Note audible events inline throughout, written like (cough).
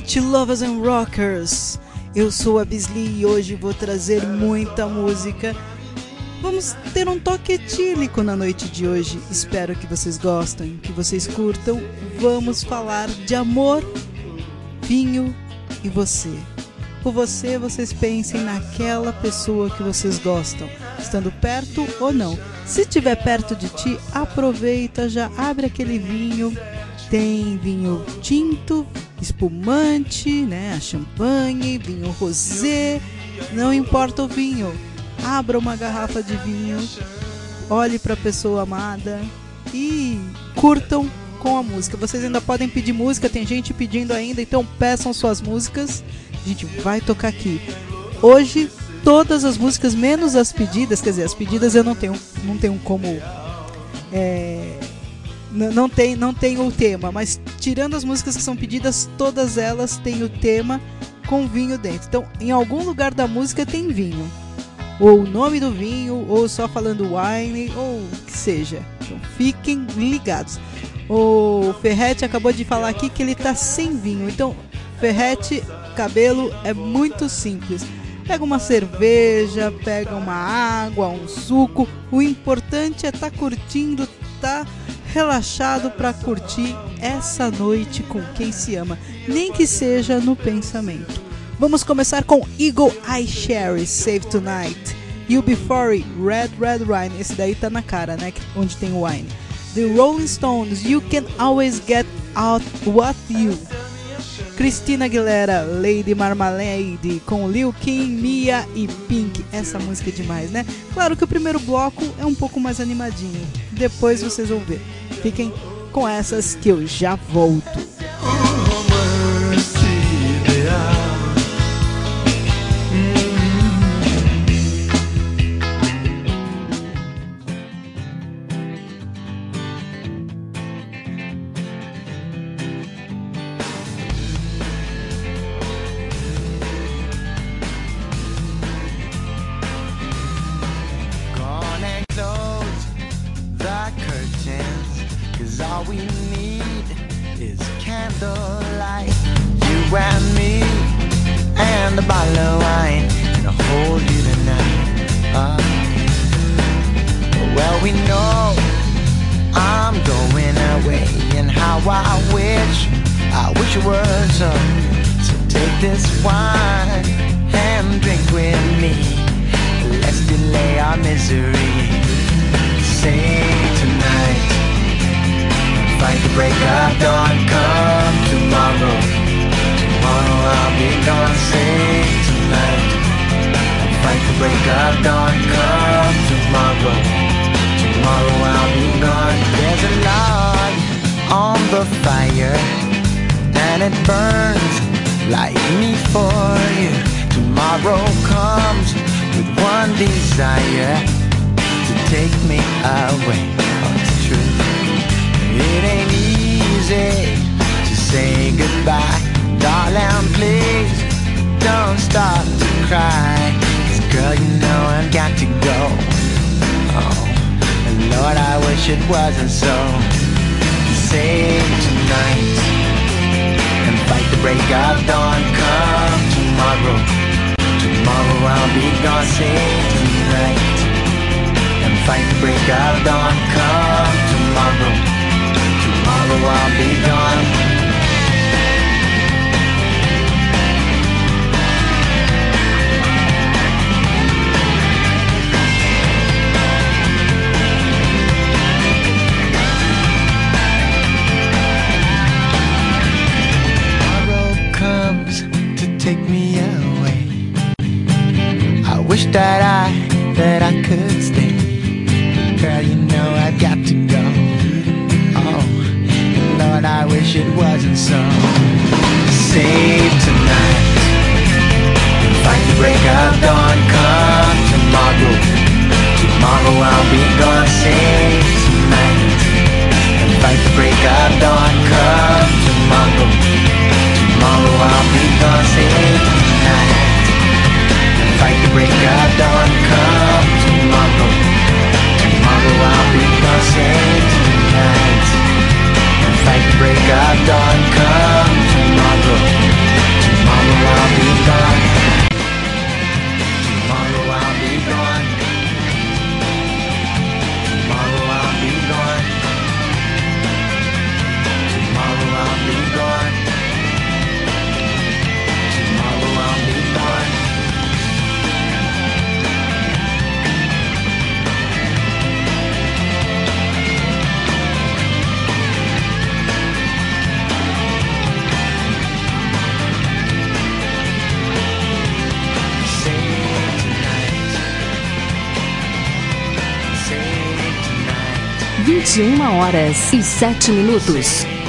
noite, lovers and rockers! Eu sou a Bisli e hoje vou trazer muita música. Vamos ter um toque etílico na noite de hoje. Espero que vocês gostem, que vocês curtam. Vamos falar de amor, vinho e você. Por você, vocês pensem naquela pessoa que vocês gostam, estando perto ou não. Se estiver perto de ti, aproveita, já abre aquele vinho. Tem vinho tinto, espumante, né, a champanhe, vinho rosé, não importa o vinho. Abra uma garrafa de vinho, olhe para a pessoa amada e curtam com a música. Vocês ainda podem pedir música, tem gente pedindo ainda, então peçam suas músicas. A gente vai tocar aqui. Hoje todas as músicas menos as pedidas, quer dizer, as pedidas eu não tenho, não tenho como é, não tem, não tem o tema, mas tirando as músicas que são pedidas, todas elas têm o tema com vinho dentro. Então, em algum lugar da música tem vinho. Ou o nome do vinho, ou só falando wine, ou o que seja. Então, fiquem ligados. O Ferrete acabou de falar aqui que ele tá sem vinho. Então, Ferrete, cabelo é muito simples. Pega uma cerveja, pega uma água, um suco. O importante é estar tá curtindo, tá relaxado para curtir essa noite com quem se ama, nem que seja no pensamento. Vamos começar com Eagle Eye Cherry, Save Tonight. You Before Red Red Wine, esse daí tá na cara, né? Onde tem wine. The Rolling Stones, You Can Always Get Out What You. Cristina Aguilera, Lady Marmalade, com Lil Kim, Mia e Pink. Essa música é demais, né? Claro que o primeiro bloco é um pouco mais animadinho. Depois vocês vão ver. Fiquem com essas que eu já volto. I'll be horas e 7 minutos.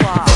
Wow.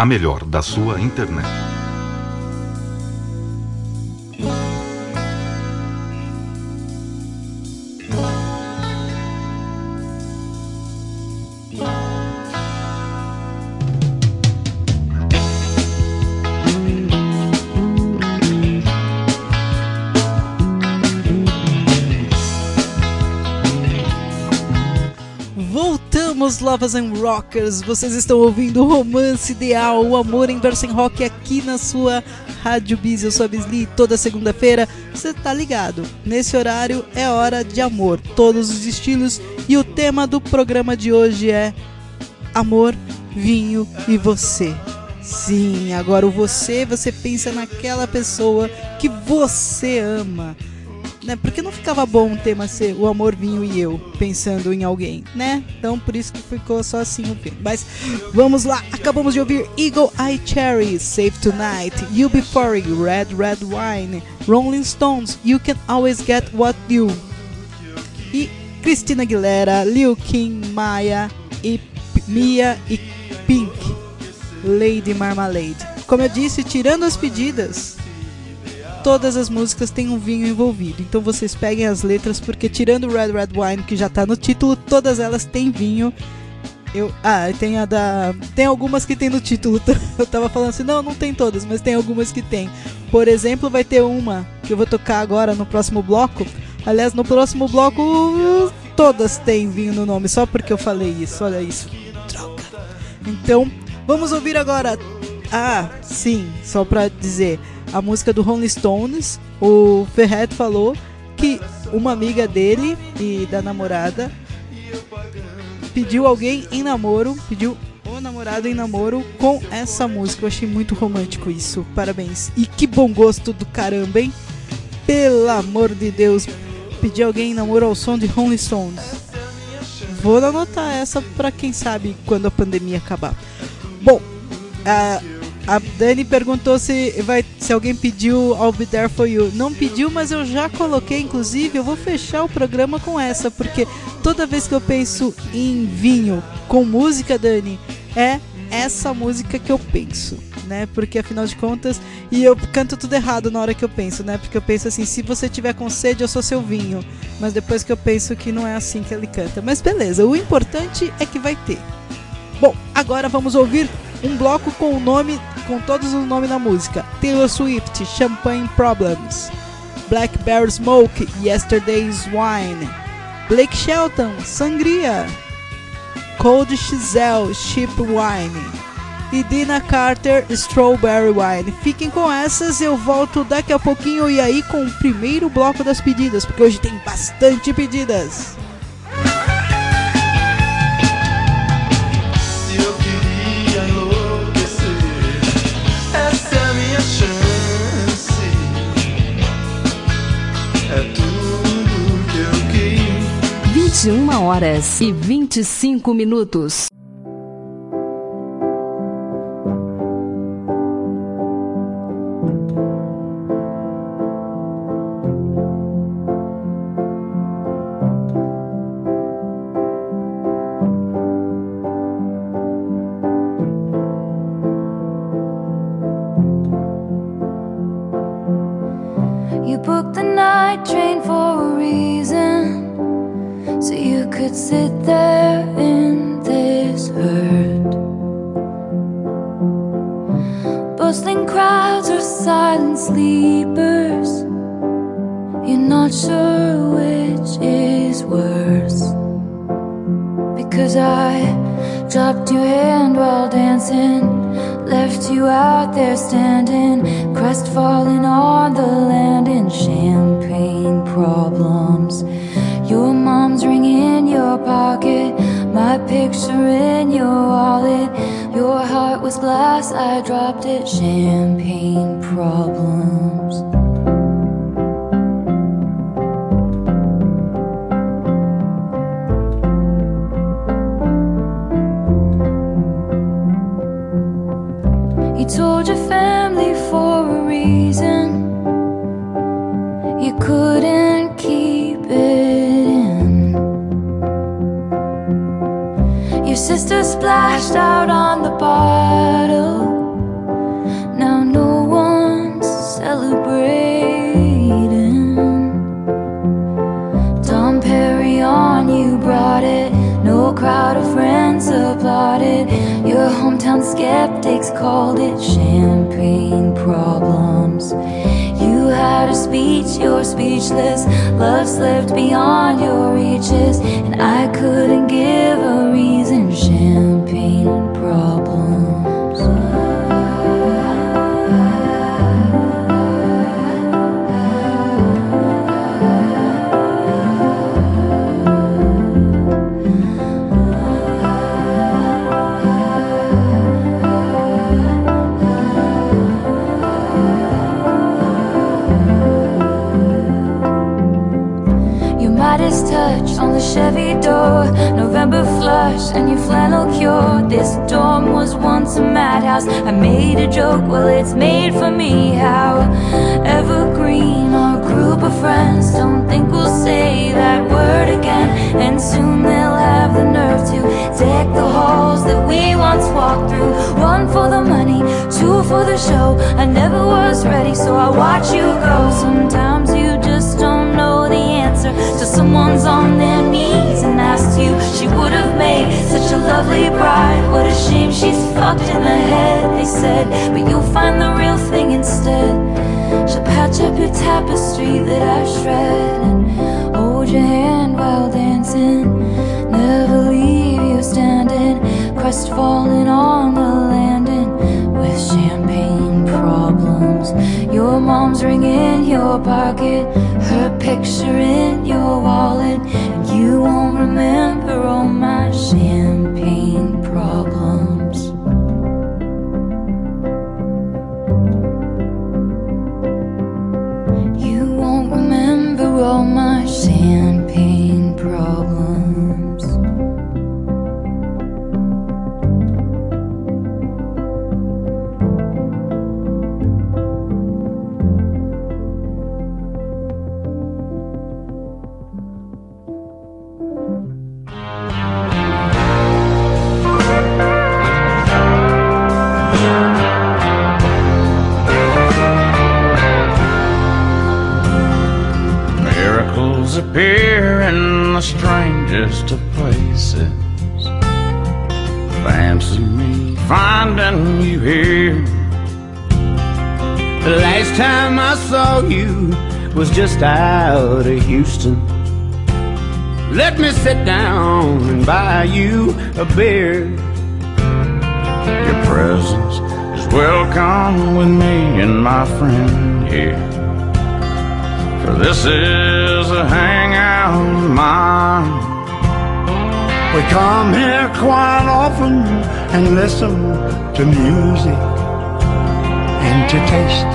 A melhor da sua internet. Lovers and Rockers. Vocês estão ouvindo o Romance Ideal, o amor em verso em rock aqui na sua Rádio Biz. Eu sou a Bisli. Toda segunda-feira, você tá ligado. Nesse horário é hora de amor, todos os estilos. E o tema do programa de hoje é amor, vinho e você. Sim, agora o você, você pensa naquela pessoa que você ama né? Porque não ficava bom o tema ser o amor, vinho e eu, pensando em alguém, né? Então por isso que ficou só assim o filme. Mas vamos lá, acabamos de ouvir Eagle Eye Cherry, Save Tonight, You Before You, Red Red Wine, Rolling Stones, You Can Always Get What You. E Christina Aguilera, Lil Kim, Maya e Mia e Pink, Lady Marmalade. Como eu disse, tirando as pedidas, todas as músicas têm um vinho envolvido. Então vocês peguem as letras, porque tirando Red Red Wine, que já tá no título, todas elas têm vinho. Eu, ah, tem a da. Tem algumas que tem no título. (laughs) Eu tava falando assim, não, não tem todas, mas tem algumas que tem. Por exemplo, vai ter uma que eu vou tocar agora no próximo bloco. Aliás, no próximo bloco, todas têm vinho no nome, só porque eu falei isso. Olha isso. Então, vamos ouvir agora. Ah, sim, só pra dizer. A música do Rolling Stones. O Ferret falou que uma amiga dele e da namorada pediu alguém em namoro, pediu o namorado em namoro com essa música. Eu achei muito romântico isso. Parabéns. E que bom gosto do caramba, hein? Pelo amor de Deus, pedir alguém em namoro ao som de Rolling Stones. Vou anotar essa pra quem sabe quando a pandemia acabar. Bom, a, a Dani perguntou se, vai, se alguém pediu I'll Be There For You. Não pediu, mas eu já coloquei. Inclusive, eu vou fechar o programa com essa, porque toda vez que eu penso em vinho com música, Dani, é essa música que eu penso, né? Porque afinal de contas, e eu canto tudo errado na hora que eu penso, né? Porque eu penso assim, se você tiver com sede, eu sou seu vinho. Mas depois que eu penso que não é assim que ele canta. Mas beleza, o importante é que vai ter. Bom, agora vamos ouvir um bloco com o nome, com todos os nomes da música: Taylor Swift, Champagne Problems, Blackberry Smoke, Yesterday's Wine, Blake Shelton, Sangria, Cold Chisel, Cheap Wine e Dina Carter, Strawberry Wine. Fiquem com essas, eu volto daqui a pouquinho e aí com o primeiro bloco das pedidas, porque hoje tem bastante pedidas. 21 horas e 25 minutos. Sleepers, you're not sure which is worse. Because I dropped your hand while dancing, left you out there standing, crestfallen on the land in champagne problems. Your mom's ring in your pocket, my picture in your wallet. Your heart was glass, I dropped it, champagne problems. Splashed out on the bottle. Now no one's celebrating. Dom Perignon, you brought it. No crowd of friends applauded. Your hometown skeptics called it champagne problems. You had a speech, you're speechless. Love slipped beyond your reaches, and I couldn't give plush and your flannel cure. This dorm was once a madhouse. I made a joke, well, it's made for me. How evergreen our group of friends. Don't think we'll say that word again. And soon they'll have the nerve to deck the halls that we once walked through. One for the money, two for the show. I never was ready, so I watch you go. Sometimes answer. So someone's on their knees and asks you. She would have made such a lovely bride. What a shame she's fucked in the head, they said. But you'll find the real thing instead. She'll patch up your tapestry that I shred and hold your hand while dancing. Never leave you standing, crestfallen on the landing with champagne problems. Your mom's ring in your pocket, her picture in your wallet, and you won't remember all my champagne a beer. Your presence is welcome with me and my friend here. For this is a hangout of mine. We come here quite often and listen to music and to taste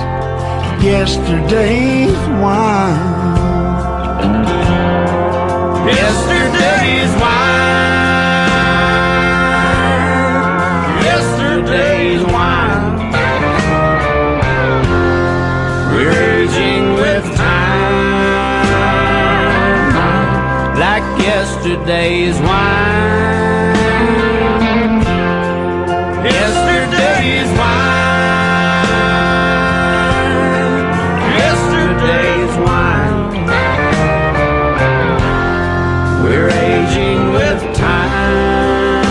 yesterday's wine. Yesterday's wine. Yesterday's wine. Yesterday's wine. Yesterday's wine. We're aging with time,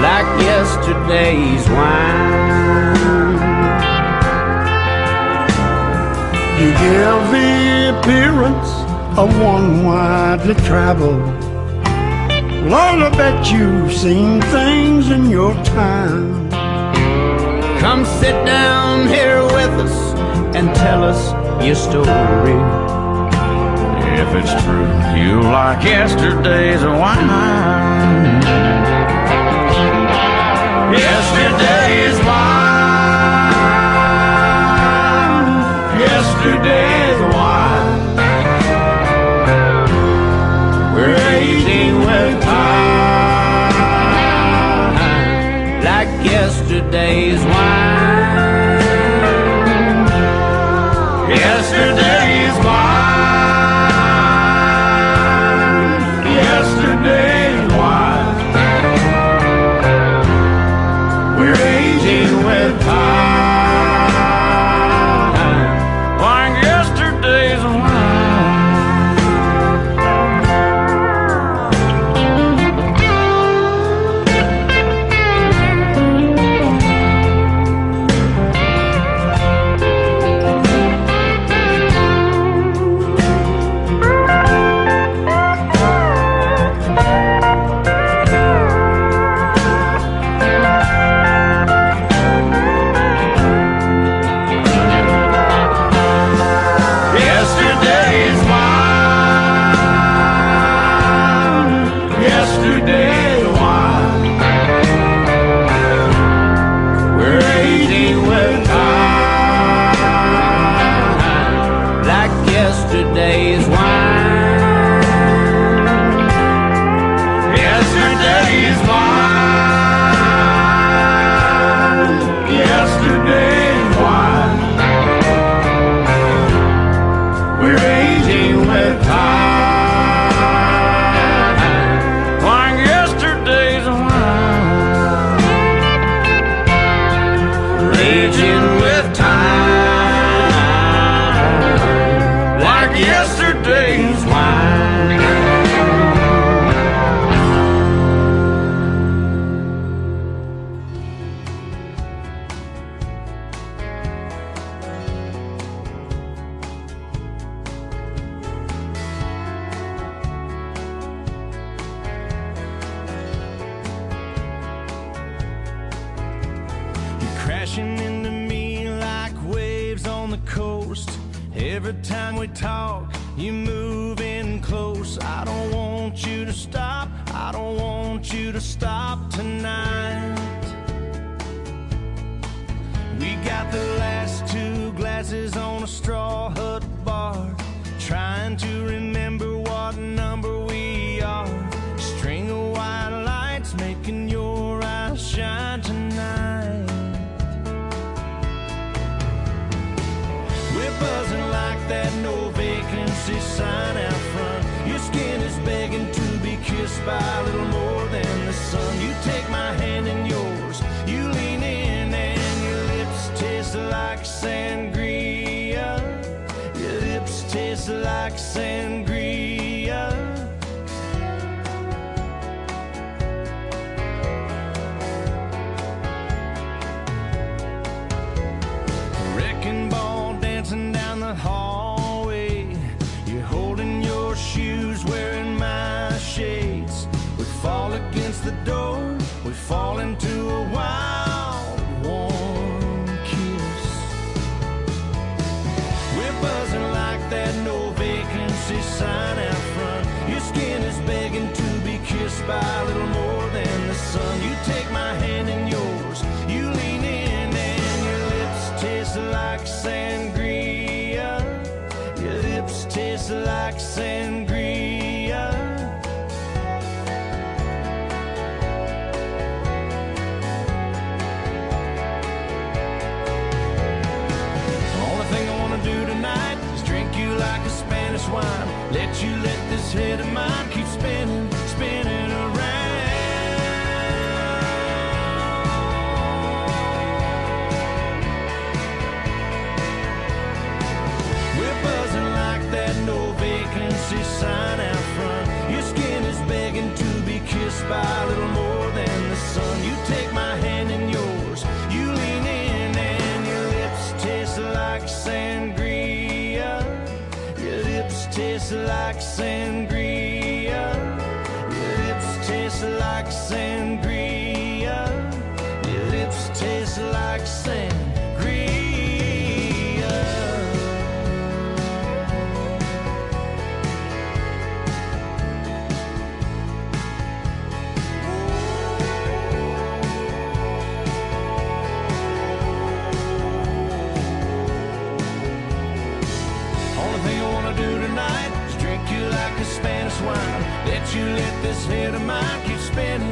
like yesterday's wine. You give the appearance of one widely traveled. Lord, I bet you've seen things in your time. Come sit down here with us and tell us your story. If it's true, you like yesterday's wine. Yesterday's wine. Yesterday's yesterday's wine. Yesterday's sin this head of mine keep spinning, spinning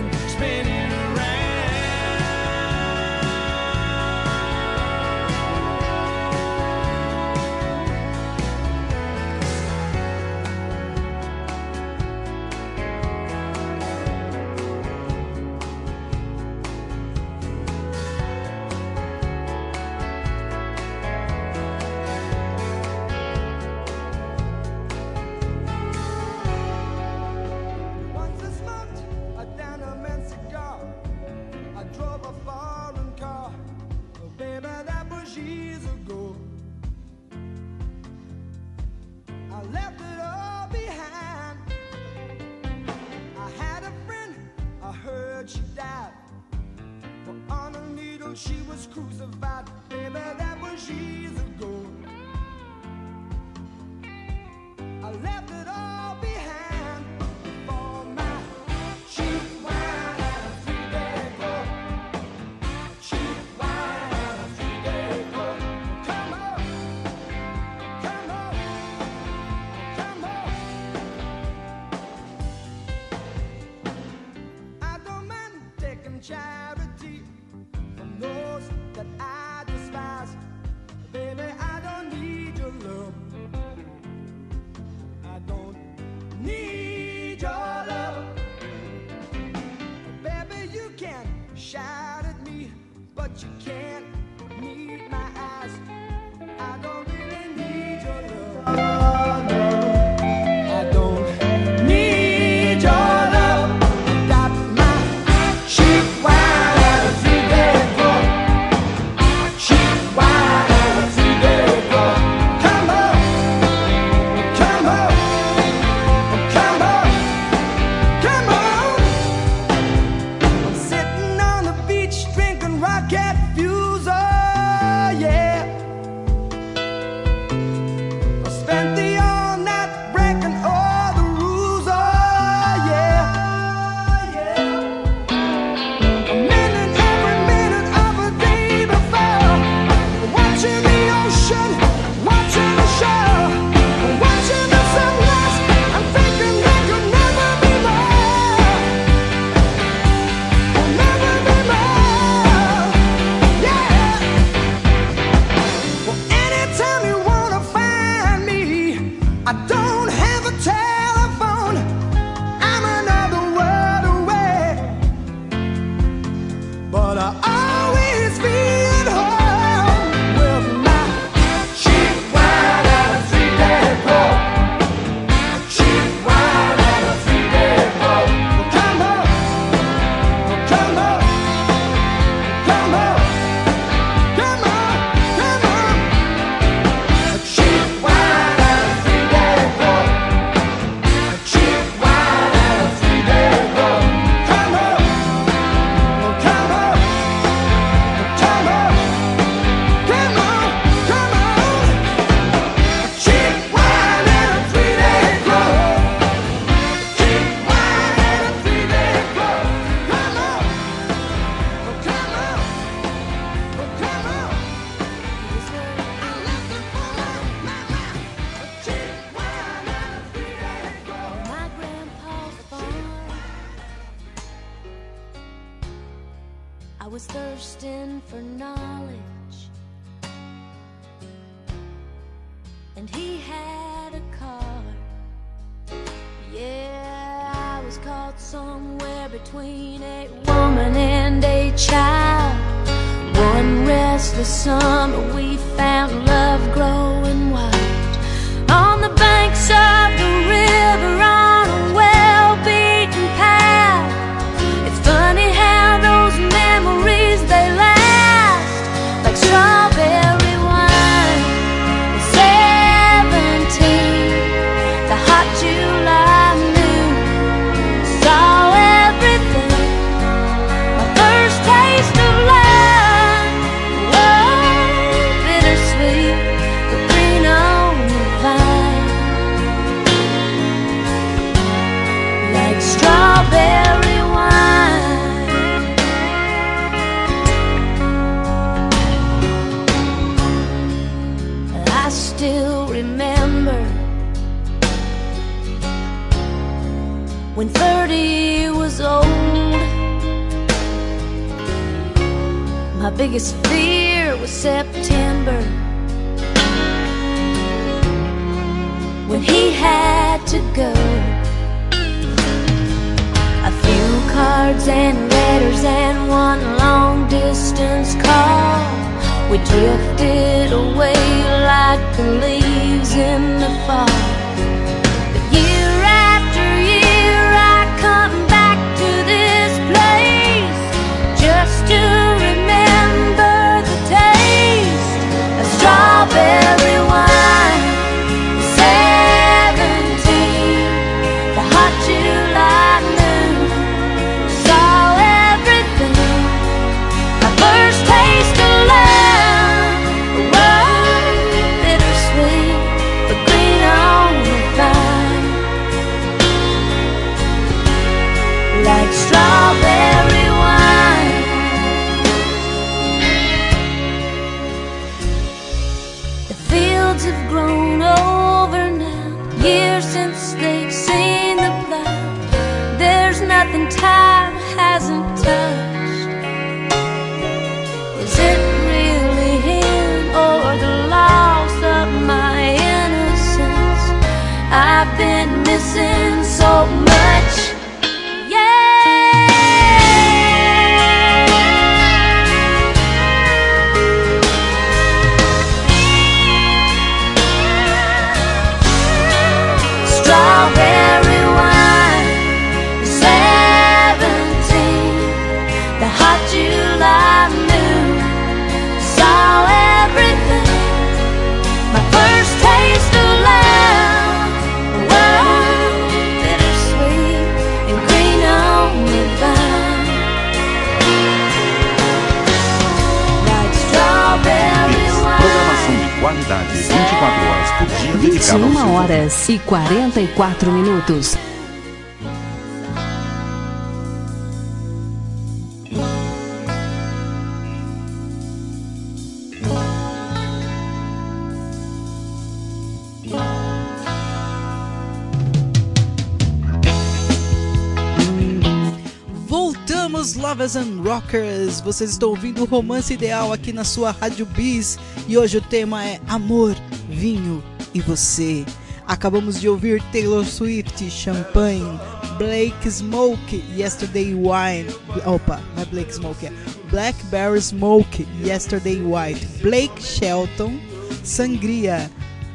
Vocês estão ouvindo o Romance Ideal aqui na sua Rádio Bis e hoje o tema é Amor, Vinho e Você. Acabamos de ouvir Taylor Swift, Champagne, Blake Smoke, Yesterday Wine. Opa, não é Blake Smoke, é Blackberry Smoke, Yesterday White, Blake Shelton, Sangria,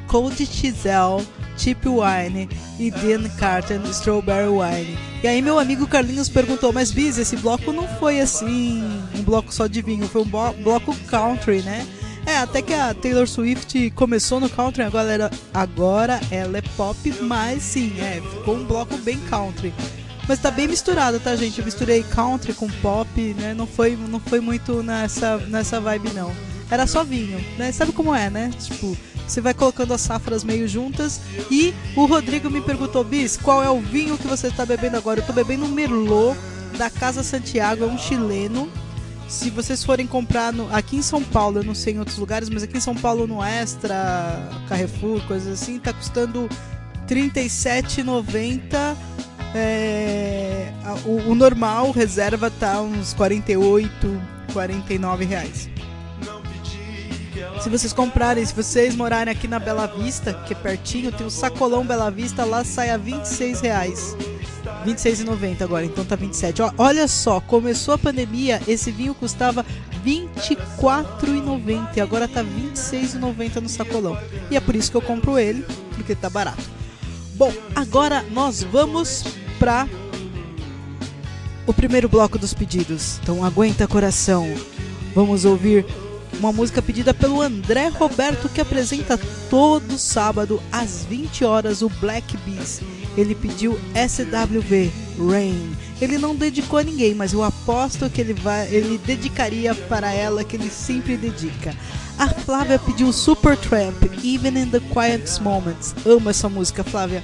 Cold Chisel, Cheap Wine e Dean Carton Strawberry Wine. E aí meu amigo Carlinhos perguntou, mas Biz, esse bloco não foi assim, bloco só de vinho, foi um bloco country, né? É, até que a Taylor Swift começou no country, agora ela, agora ela é pop, mas sim, é, ficou um bloco bem country. Mas tá bem misturado, tá, gente? Eu misturei country com pop, né? Não foi, não foi muito nessa, nessa vibe, não. Era só vinho, né? Sabe como é, né? Tipo, você vai colocando as safras meio juntas. E o Rodrigo me perguntou, Bis, qual é o vinho que você está bebendo agora? Eu tô bebendo um Merlot da Casa Santiago, é um chileno. Se vocês forem comprar no- aqui em São Paulo, eu não sei em outros lugares, mas aqui em São Paulo no Extra, Carrefour, coisas assim, tá custando R$ 37,90. É, o, o normal, reserva, tá uns 48, 49 reais. Se vocês comprarem, se vocês morarem aqui na Bela Vista, que é pertinho, tem o sacolão Bela Vista, lá sai a 26 reais. 26,90 agora, então tá 27. Ó, olha só, começou a pandemia, esse vinho custava 24,90 e agora tá 26,90 no sacolão. E é por isso que eu compro ele, porque tá barato. Bom, agora nós vamos pra o primeiro bloco dos pedidos. Então aguenta coração. Vamos ouvir uma música pedida pelo André Roberto que apresenta todo sábado às 20 horas o Black Bees. Ele pediu SWV Rain. Ele não dedicou a ninguém, mas eu aposto que ele vai, ele dedicaria para ela que ele sempre dedica. A Flávia pediu Supertramp, Even in the Quiet Moments. Amo essa música, Flávia.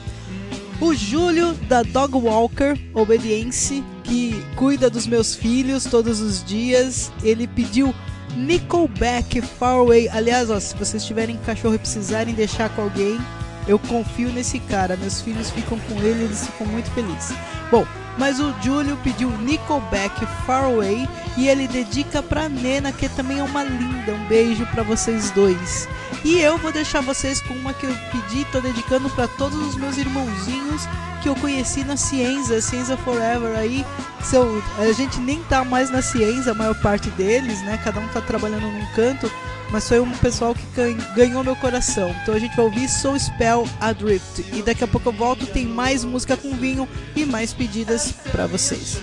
O Júlio da Dog Walker Obedience, que cuida dos meus filhos todos os dias, ele pediu Nickelback Far Away. Aliás, ó, se vocês tiverem cachorro e precisarem deixar com alguém, eu confio nesse cara. Meus filhos ficam com ele, eles ficam muito felizes. Bom, mas o Júlio pediu Nickelback Far Away e ele dedica pra Nena, que também é uma linda. Um beijo pra vocês dois. E eu vou deixar vocês com uma que eu pedi, tô dedicando pra todos os meus irmãozinhos que eu conheci na Ciência, Ciência Forever aí. São, a gente nem tá mais na ciência, a maior parte deles, né? Cada um tá trabalhando num canto, mas foi um pessoal que gan- ganhou meu coração. Então a gente vai ouvir Soul Spell Adrift. E daqui a pouco eu volto, tem mais música com vinho e mais pedidas pra vocês.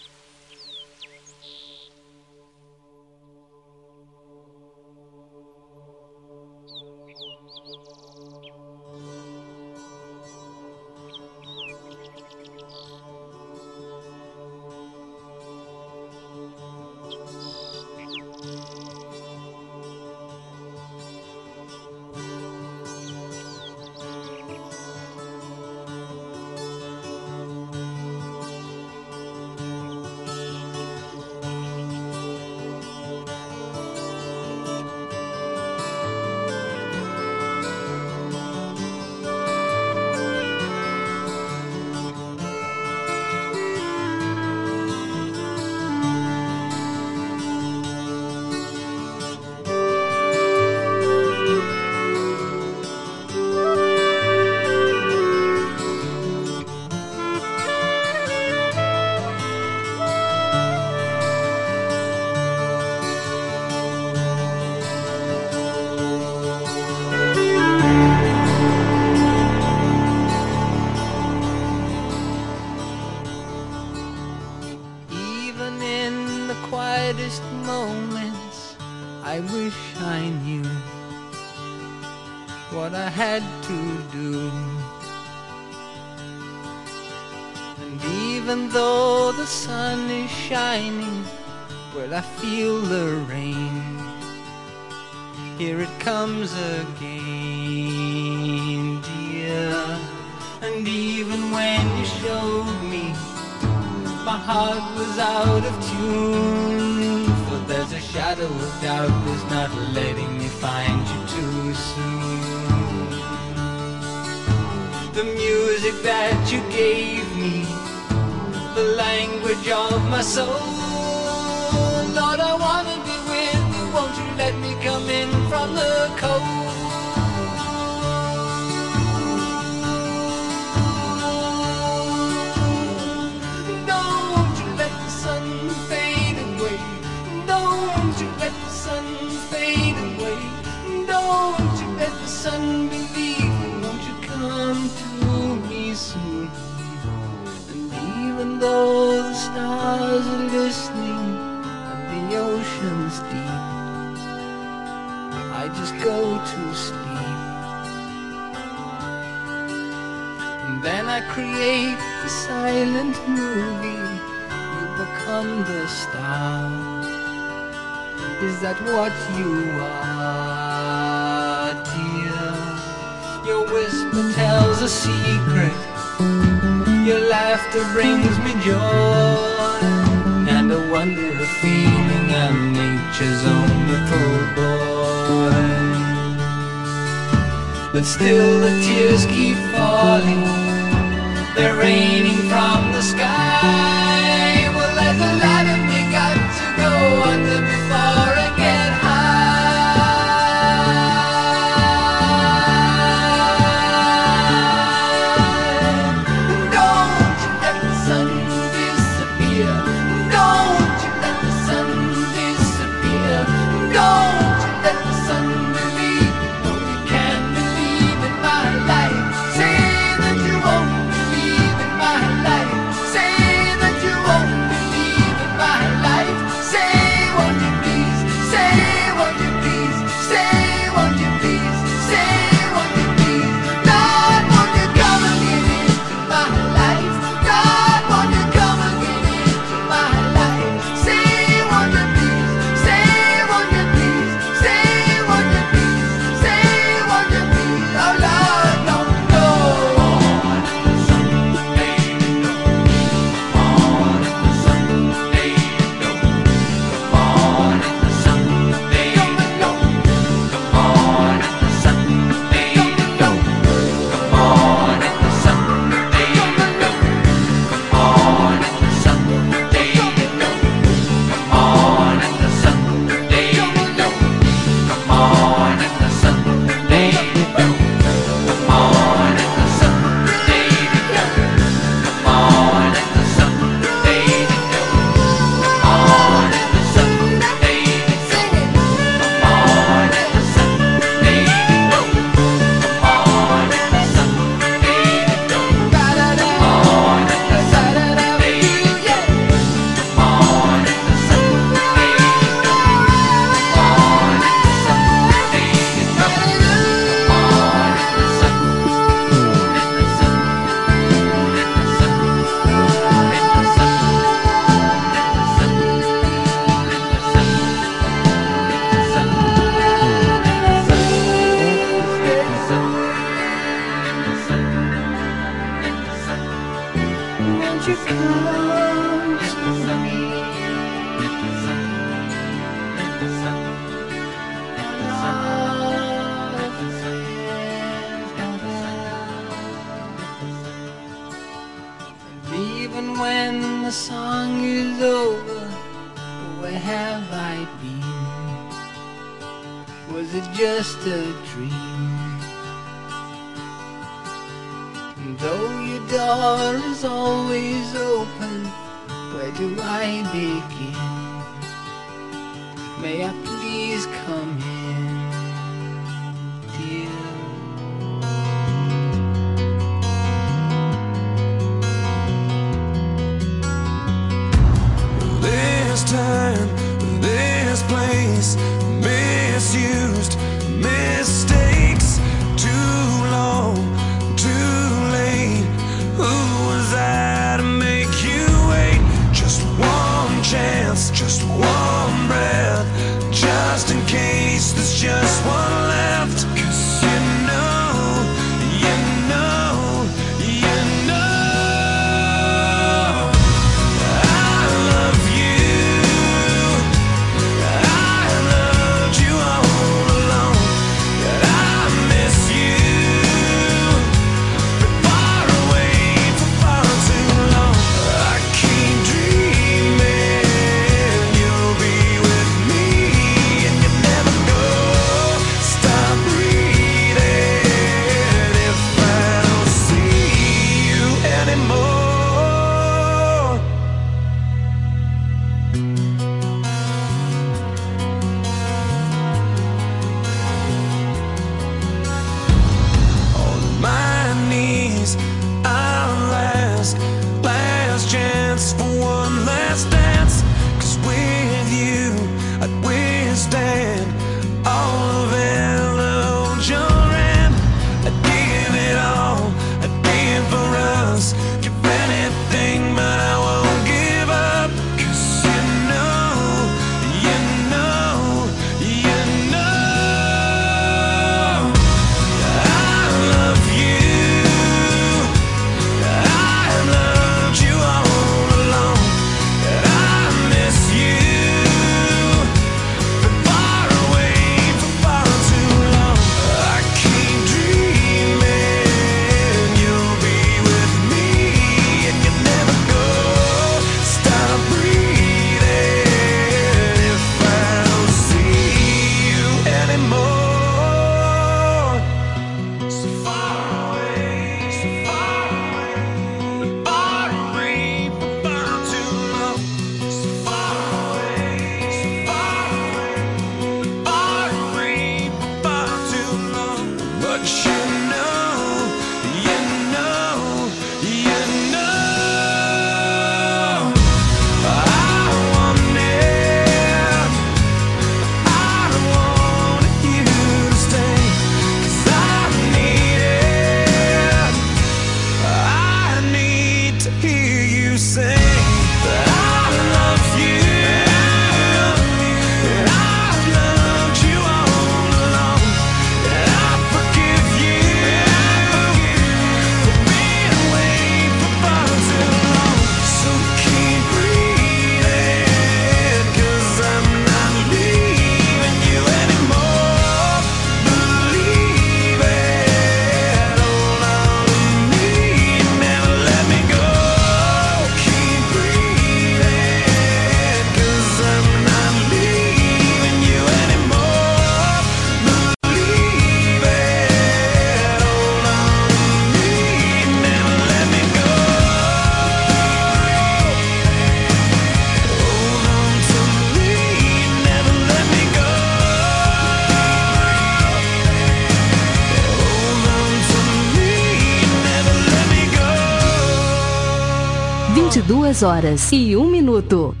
Horas e 1 minuto.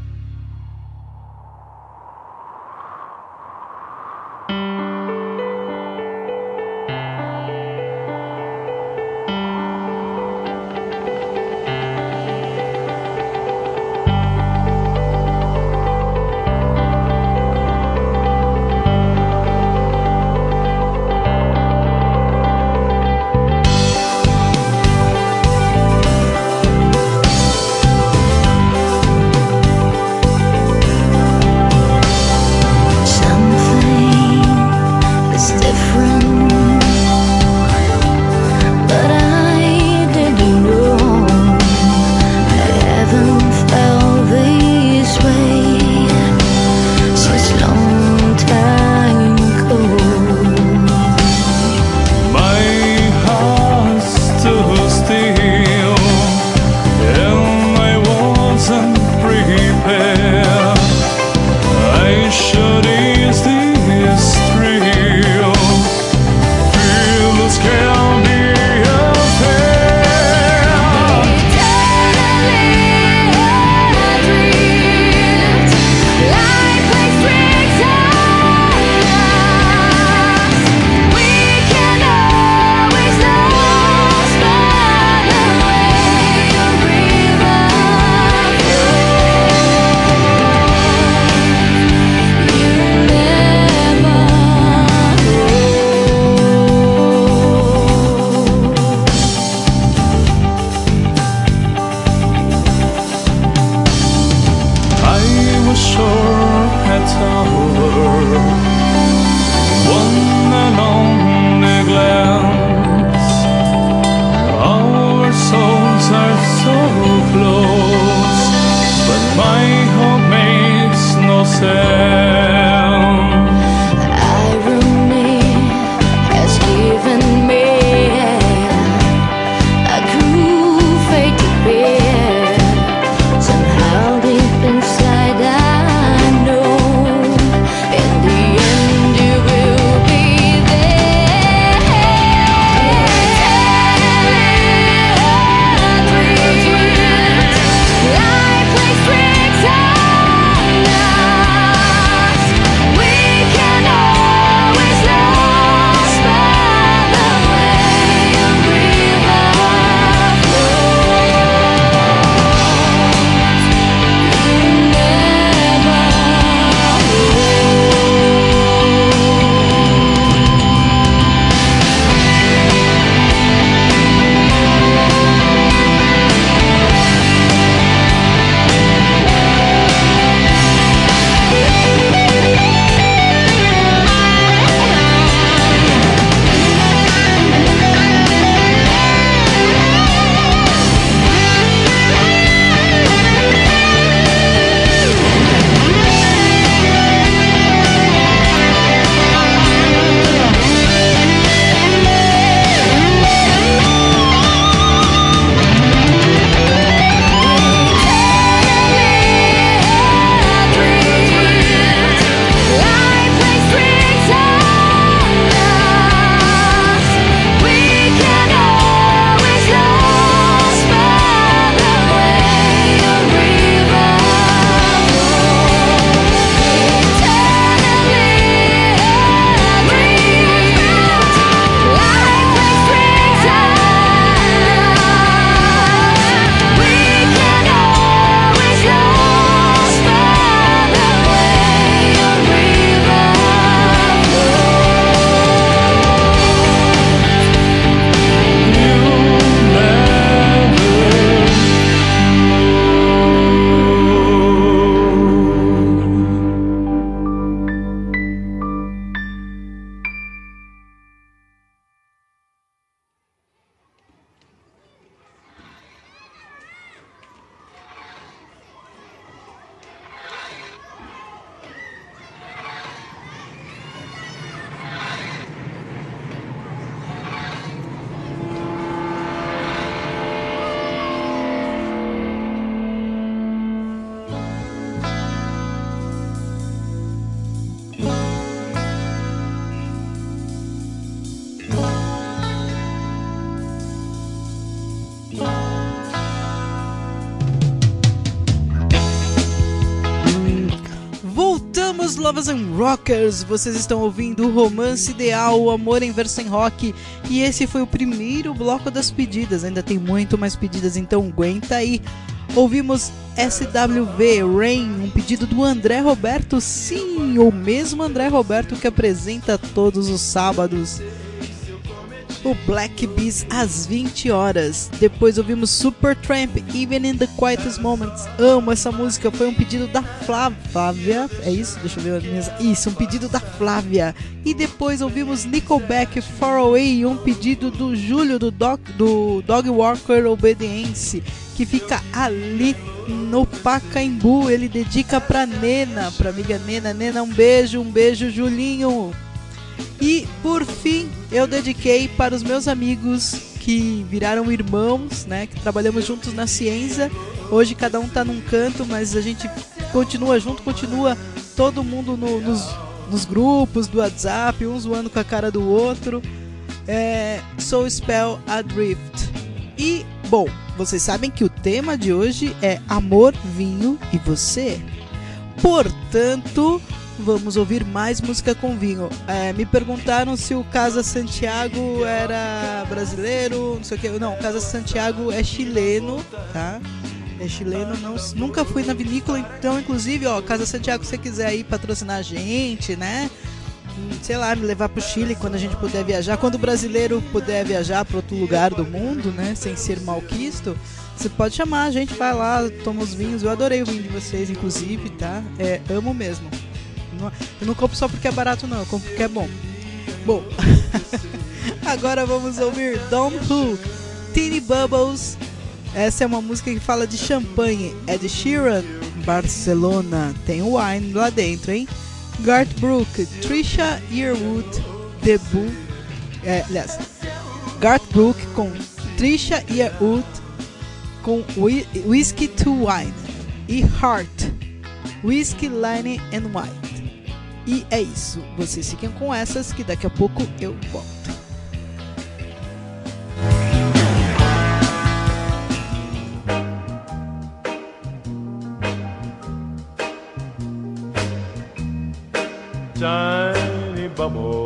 Lovers and Rockers, vocês estão ouvindo o Romance Ideal, o Amor em Verso em Rock, e esse foi o primeiro bloco das pedidas, ainda tem muito mais pedidas, então aguenta aí. Ouvimos SWV Rain, um pedido do André Roberto, sim, o mesmo André Roberto que apresenta todos os sábados o Black Bees às 20 horas. Depois ouvimos Supertramp, Even in the Quietest Moments. Amo essa música, foi um pedido da Flá- Flávia. É isso? Deixa eu ver as minhas. Isso, um pedido da Flávia. E depois ouvimos Nickelback Far Away, um pedido do Júlio do, Dog, do Dog Walker Obedience, que fica ali no Pacaembu. Ele dedica pra Nena, pra amiga Nena. Nena, um beijo, um beijo, Julinho. E por fim, eu dediquei para os meus amigos que viraram irmãos, né? Que trabalhamos juntos na ciência. Hoje cada um tá num canto, mas a gente continua junto, continua todo mundo no- nos, nos grupos do WhatsApp, um zoando com a cara do outro. É, Spell Adrift. E, bom, vocês sabem que o tema de hoje é amor, vinho e você. Portanto, vamos ouvir mais música com vinho. É, me perguntaram se o Casa Santiago era brasileiro, não sei o que. Não, o Casa Santiago é chileno, tá? É chileno, não, nunca fui na vinícola, então, inclusive, ó, Casa Santiago, se você quiser aí patrocinar a gente, né? Sei lá, me levar pro Chile quando a gente puder viajar. Quando o brasileiro puder viajar para outro lugar do mundo, né? Sem ser malquisto, você pode chamar, a gente vai lá, toma os vinhos. Eu adorei o vinho de vocês, inclusive, tá? É, amo mesmo. Não- Eu não compro só porque é barato, não. Eu compro porque é bom. Bom, (laughs) agora vamos ouvir Don Who, Teeny Bubbles. Essa é uma música que fala de champanhe. Ed Sheeran, Barcelona. Tem wine lá dentro, hein? Garth Brooke, Trisha Yearwood, debut. É, aliás, Garth Brooke com Trisha Yearwood com Whi- Whiskey to Wine e Heart, Whiskey, Line and White. E é isso. Vocês fiquem com essas que daqui a pouco eu volto. tiny bubbles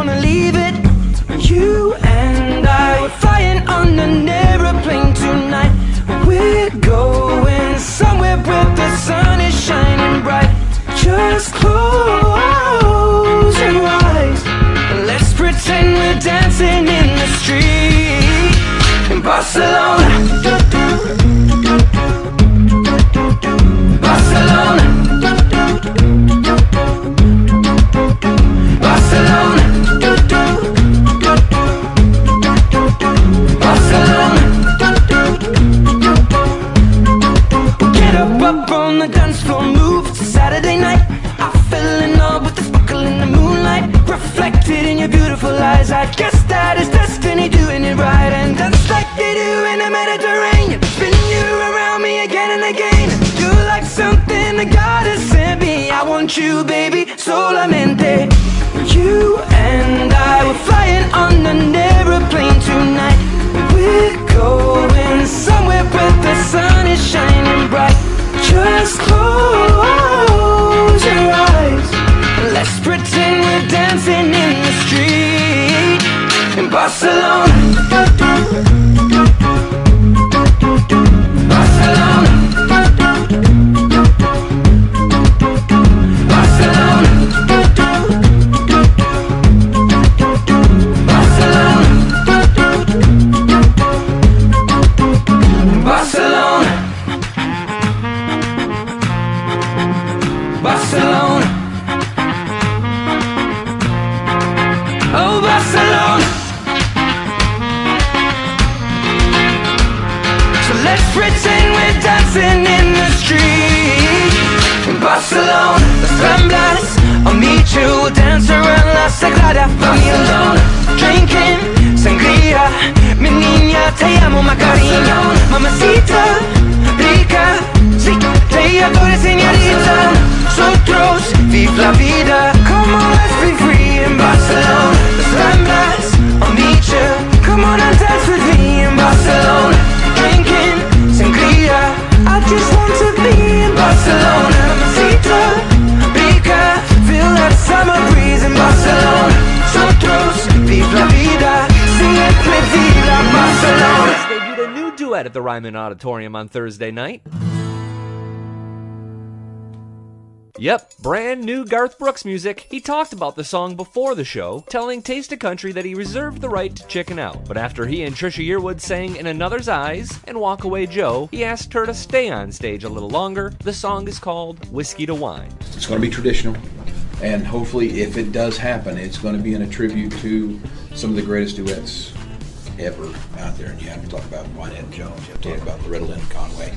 wanna leave it. You and I were flying on an aeroplane tonight. We're going somewhere where the sun is shining bright. Just close your eyes. Let's pretend we're dancing in the street in. Barcelona. You, baby, solamente. You and I were flying on an aeroplane tonight. We're going somewhere where the sun is shining bright. Just close your eyes. Let's pretend we're dancing in the street in Barcelona. Barcelona. Auditorium on Thursday night. Yep, brand new Garth Brooks music. He talked about the song before the show, telling Taste of Country that he reserved the right to chicken out. But after he and Trisha Yearwood sang In Another's Eyes and Walk Away Joe, he asked her to stay on stage a little longer. The song is called Whiskey to Wine. It's going to be traditional, and hopefully, if it does happen, it's going to be in a tribute to some of the greatest duets ever out there. And you have to talk about Whitehead and Jones. You have to talk about Loretta Lynn and Conway.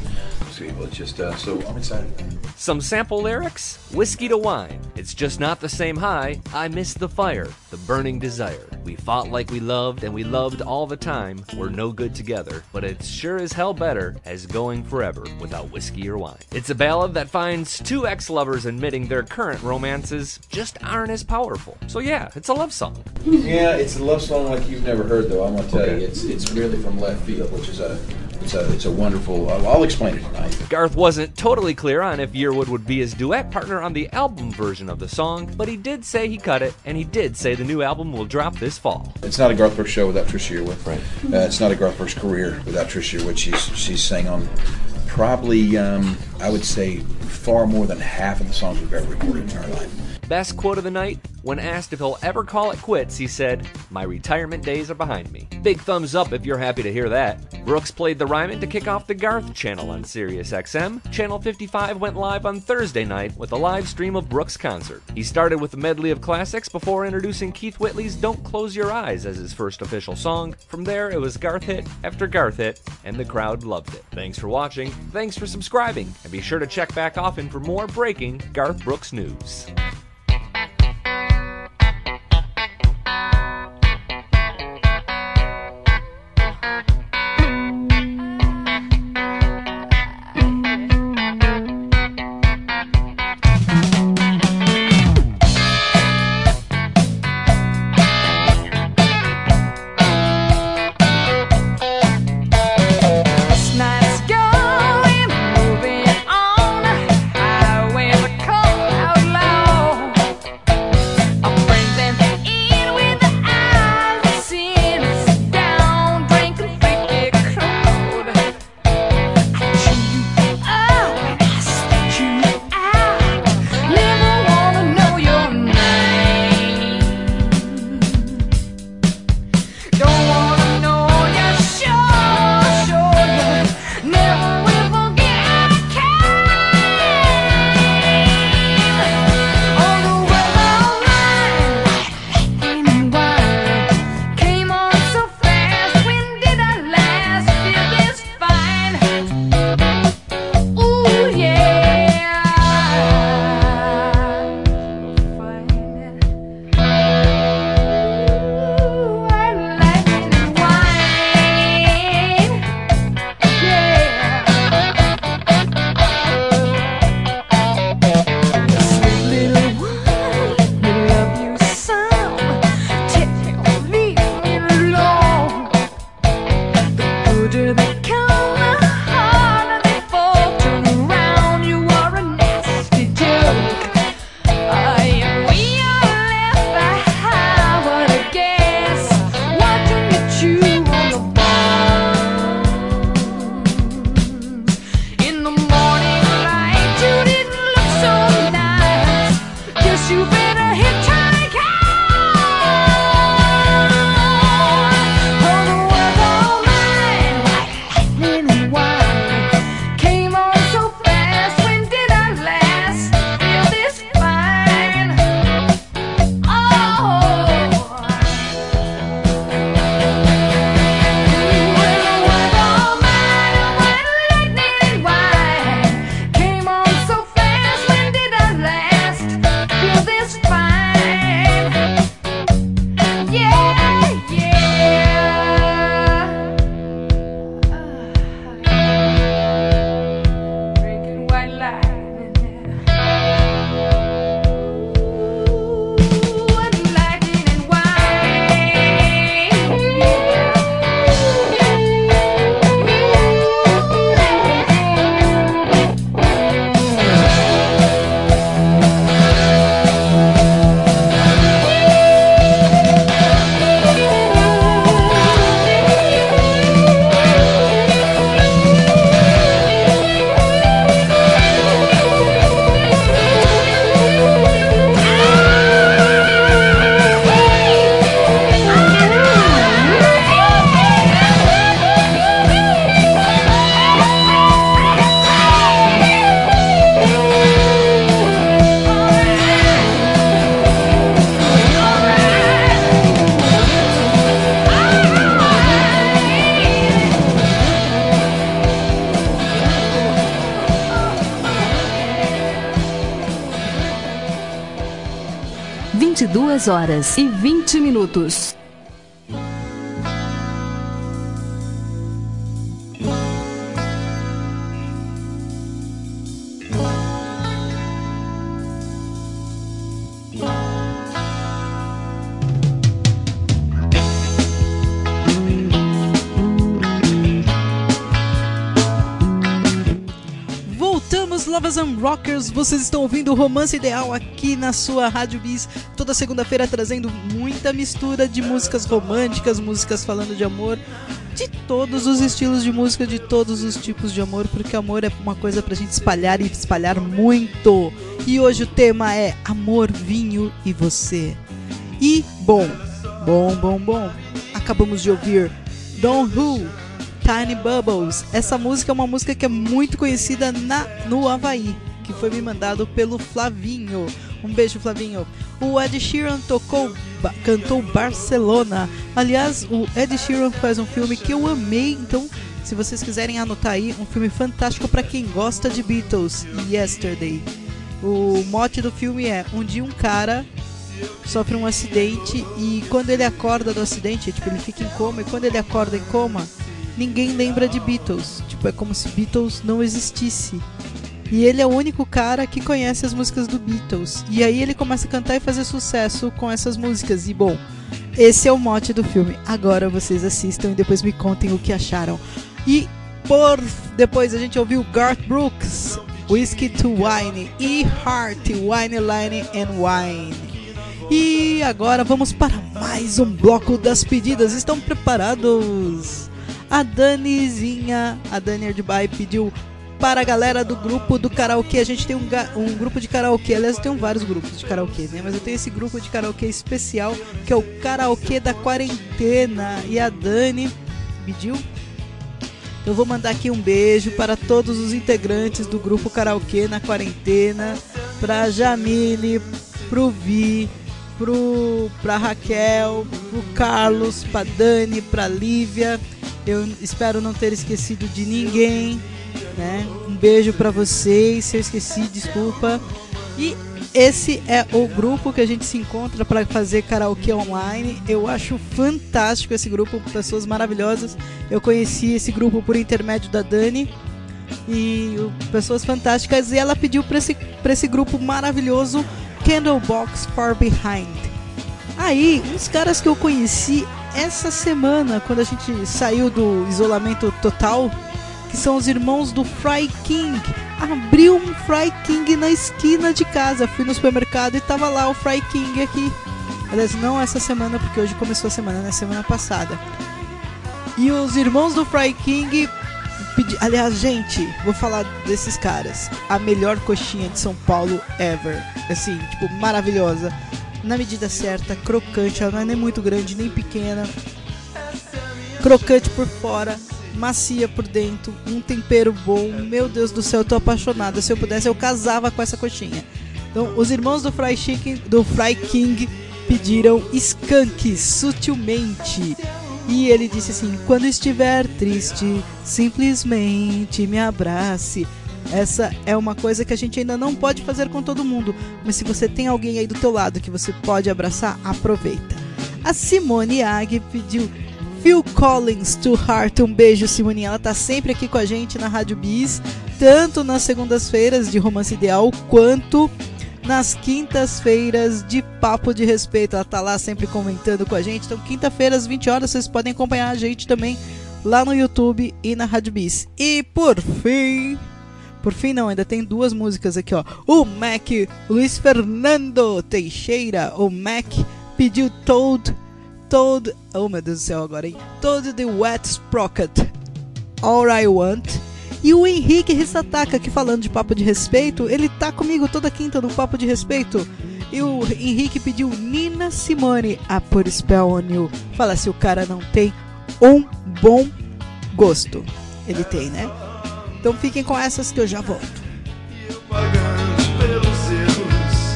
So it's just uh, so I'm excited. Some sample lyrics Whiskey to wine. It's just not the same high. I miss the fire, the burning desire. We fought like we loved, and we loved all the time. We're no good together, but it's sure as hell better as going forever without whiskey or wine. It's a ballad that finds two ex lovers admitting their current romances just aren't as powerful. So, yeah, it's a love song. Yeah, it's a love song like you've never heard, though. I'm gonna tell you, it's it's really from left field, which is a it's a it's a wonderful. I'll, I'll explain it tonight. Garth wasn't totally clear on if Yearwood would be his duet partner on the album version of the song, but he did say he cut it, and he did say the new album will drop this fall. It's not a Garth Brooks show without Trisha Yearwood. Right. Uh, it's not a Garth Brooks career without Trisha Yearwood. She's she's sang on probably um, I would say far more than half of the songs we've ever recorded in our life. Best quote of the night when asked if he'll ever call it quits, he said, My retirement days are behind me. Big thumbs up if you're happy to hear that. Brooks played the Ryman to kick off the Garth channel on Sirius XM. Channel 55 went live on Thursday night with a live stream of Brooks' concert. He started with a medley of classics before introducing Keith Whitley's Don't Close Your Eyes as his first official song. From there, it was Garth hit after Garth hit, and the crowd loved it. Thanks for watching, thanks for subscribing, and be sure to check back often for more breaking Garth Brooks news. 10 horas e 20 minutos. Lovers and Rockers, vocês estão ouvindo o Romance Ideal aqui na sua Rádio Bis toda segunda-feira trazendo muita mistura de músicas românticas, músicas falando de amor, de todos os estilos de música, de todos os tipos de amor, porque amor é uma coisa pra gente espalhar e espalhar muito. E hoje o tema é Amor, Vinho e Você. E, bom, bom, bom, bom, acabamos de ouvir Don Who, Tiny Bubbles. Essa música é uma música que é muito conhecida na, no Havaí, que foi me mandado pelo Flavinho. Um beijo, Flavinho. O Ed Sheeran tocou, cantou Barcelona. Aliás, o Ed Sheeran faz um filme que eu amei, então se vocês quiserem anotar aí, um filme fantástico para quem gosta de Beatles, Yesterday. O mote do filme é: um dia um cara sofre um acidente e quando ele acorda do acidente, tipo, ele fica em coma e quando ele acorda em coma, ninguém lembra de Beatles. Tipo, é como se Beatles não existisse. E ele é o único cara que conhece as músicas do Beatles. E aí ele começa a cantar e fazer sucesso com essas músicas. E bom, esse é o mote do filme. Agora vocês assistam e depois me contem o que acharam. E por depois a gente ouviu Garth Brooks, Whiskey to Wine e Heart, Wine Line and Wine. E agora vamos para mais um bloco das pedidas. Estão preparados? A Danizinha, a Dani Erdbai pediu para a galera do grupo do karaokê. A gente tem um, um grupo de karaokê. Aliás, eu tenho vários grupos de karaokê, né? Mas eu tenho esse grupo de karaokê especial que é o Karaokê da Quarentena. E a Dani pediu eu vou mandar aqui um beijo para todos os integrantes do grupo Karaokê na quarentena, pra Jamile, pro Vi, pro pra Raquel, pro Carlos, pra Dani, pra Lívia. Eu espero não ter esquecido de ninguém, né? Um beijo pra vocês. Se eu esqueci, desculpa. E esse é o grupo que a gente se encontra para fazer karaokê online. Eu acho fantástico esse grupo, pessoas maravilhosas. Eu conheci esse grupo por intermédio da Dani e pessoas fantásticas. E ela pediu para esse, esse grupo maravilhoso Candlebox Far Behind. Aí, uns caras que eu conheci essa semana, quando a gente saiu do isolamento total, que são os irmãos do Fry King. Abriu um Fry King na esquina de casa. Fui no supermercado e tava lá o Fry King aqui. Aliás, não essa semana, porque hoje começou a semana, né? Semana passada. E os irmãos do Fry King. Pedi... Aliás, gente, vou falar desses caras. A melhor coxinha de São Paulo ever. Assim, tipo, maravilhosa. na medida certa, crocante, ela não é nem muito grande nem pequena. Crocante por fora, macia por dentro, um tempero bom. Meu Deus do céu, eu tô apaixonada. Se eu pudesse, eu casava com essa coxinha. Então, os irmãos do Fry Chicken, do Fry King pediram skunk sutilmente. E ele disse assim: "Quando estiver triste, simplesmente me abrace". Essa é uma coisa que a gente ainda não pode fazer com todo mundo, mas se você tem alguém aí do teu lado que você pode abraçar, aproveita. A Simone Ag pediu Phil Collins to Heart. Um beijo, Simone. Ela tá sempre aqui com a gente na Rádio Bis, tanto nas segundas-feiras de Romance Ideal quanto nas quintas-feiras de Papo de Respeito. Ela tá lá sempre comentando com a gente. Então, quinta-feira às 20 horas, vocês podem acompanhar a gente também lá no YouTube e na Rádio Bis. E por fim, por fim não, ainda tem duas músicas aqui, ó. O Mac, Luiz Fernando Teixeira, o Mac pediu Toad, Toad, oh meu Deus do céu agora, hein? Toad the Wet Sprocket, All I Want. E o Henrique Rissataka, que falando de papo de respeito, ele tá comigo toda quinta no papo de respeito. E o Henrique pediu Nina Simone, a Put Spell on You. Fala se o cara não tem um bom gosto. Ele tem, né? Então fiquem com essas que eu já volto. pagante pelos erros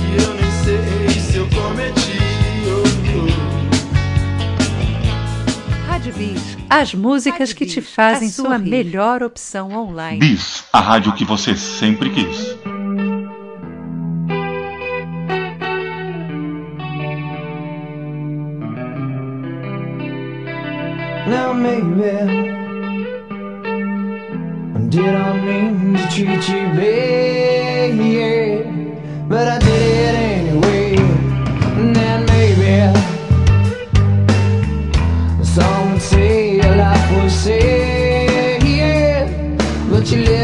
que eu nem sei se eu cometi. Bis, as músicas que te fazem sua melhor opção online. Bis, a rádio que você sempre quis. Now maybe did I mean to treat you bad? But I did it anyway.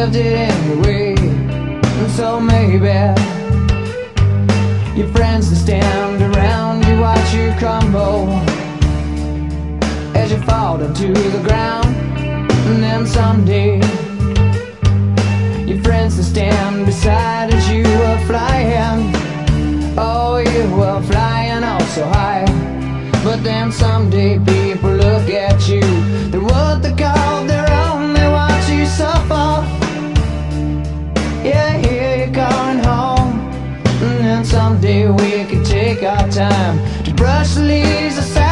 Lived it anyway. And so maybe your friends that stand around you watch you crumble as you fall to the ground. And then someday, your friends that stand beside as you were flying. Oh, you were flying so high. But then someday people look at you. They're what they call someday we can take our time to brush the leaves aside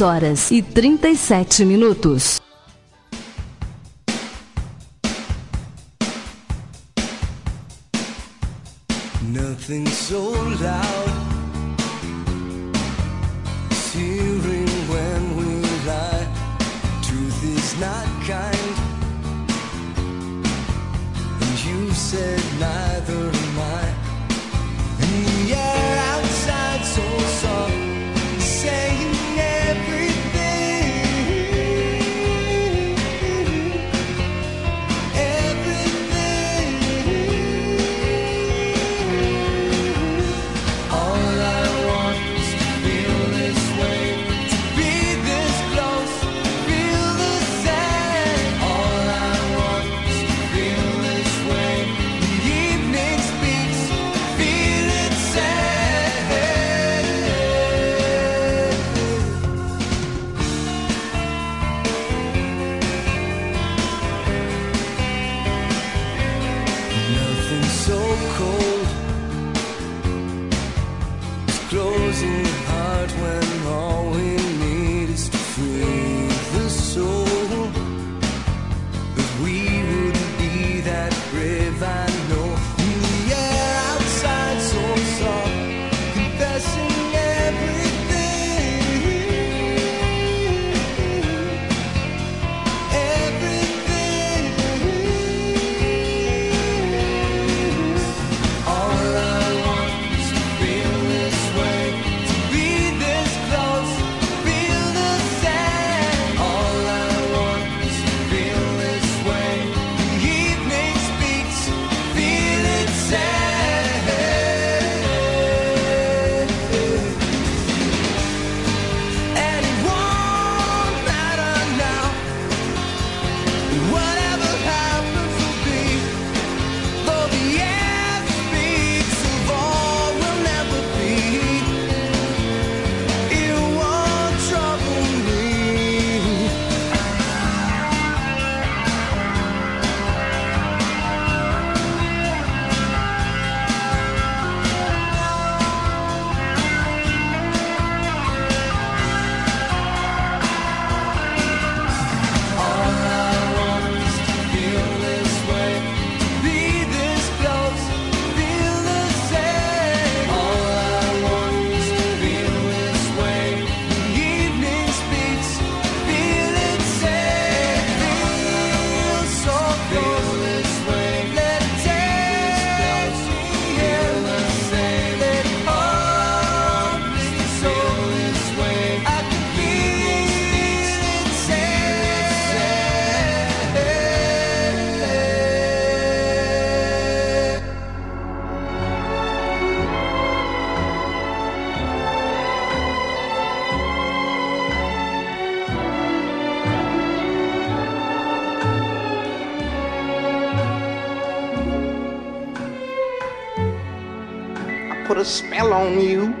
Horas e 37 minutos. A spell on you.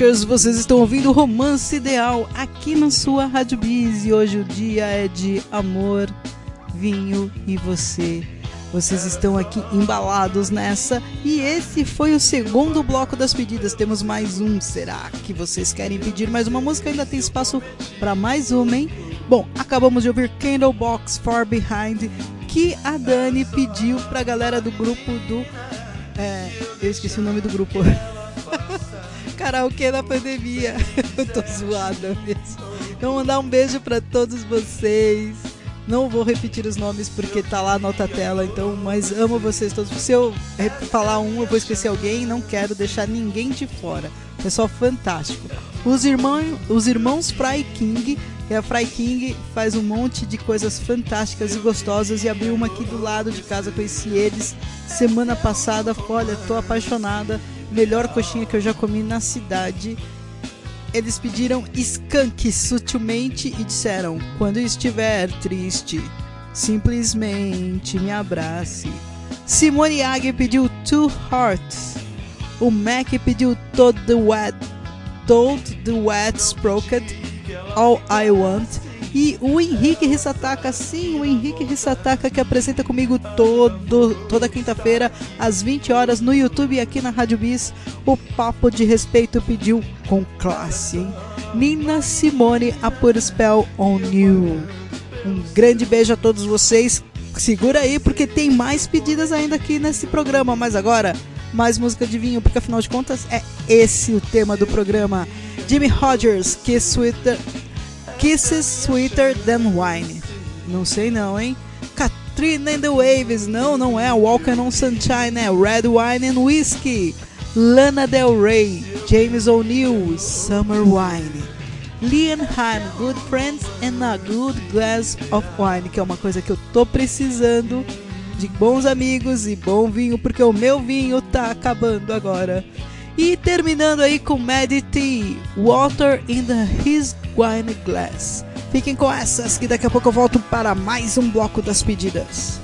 Vocês estão ouvindo Romance Ideal aqui na sua Rádio Biz. E hoje o dia é de amor, vinho e você. Vocês estão aqui embalados nessa. E esse foi o segundo bloco das pedidas. Temos mais um. Será que vocês querem pedir mais uma música? Ainda tem espaço para mais uma, hein? Bom, acabamos de ouvir Candlebox Far Behind, que a Dani pediu pra galera do grupo do. É, eu esqueci o nome do grupo. (laughs) Karaokê da pandemia. (laughs) Eu tô zoada mesmo. Então, mandar um beijo pra todos vocês. Não vou repetir os nomes porque tá lá na outra tela, então, mas amo vocês todos. Se eu re- falar um, eu vou esquecer alguém, não quero deixar ninguém de fora. Pessoal fantástico. Os irmãos, os irmãos Fry King, que a Fry King faz um monte de coisas fantásticas e gostosas e abriu uma aqui do lado de casa, conheci eles semana passada. Olha, tô apaixonada. Melhor coxinha que eu já comi na cidade. Eles pediram skunk sutilmente e disseram: Quando estiver triste, simplesmente me abrace. Simone Agui pediu Two Hearts. O Mac pediu Toad the Wet, Toad the Wet All I Want. E o Henrique Rissataka, sim, o Henrique Rissataka que apresenta comigo todo, toda quinta-feira às 20 horas no YouTube e aqui na Rádio Bis. O Papo de Respeito pediu com classe, hein? Nina Simone, a Put Spell on You. Um grande beijo a todos vocês. Segura aí porque tem mais pedidas ainda aqui nesse programa, mas agora mais música de vinho, porque afinal de contas é esse o tema do programa. Jimmy Rogers, Kiss Sweeter, Kisses Sweeter Than Wine. Não sei não, hein? Katrina and the Waves, não, não é. Walking on Sunshine, é Red Wine and Whiskey. Lana Del Rey, James O'Neill, Summer Wine. Liam Hahn, Good Friends and a Good Glass of Wine, que é uma coisa que eu tô precisando de bons amigos e bom vinho, porque o meu vinho tá acabando agora. E terminando aí com Maddie T, Water in the His Wine Glass. Fiquem com essas que daqui a pouco eu volto para mais um bloco das pedidas.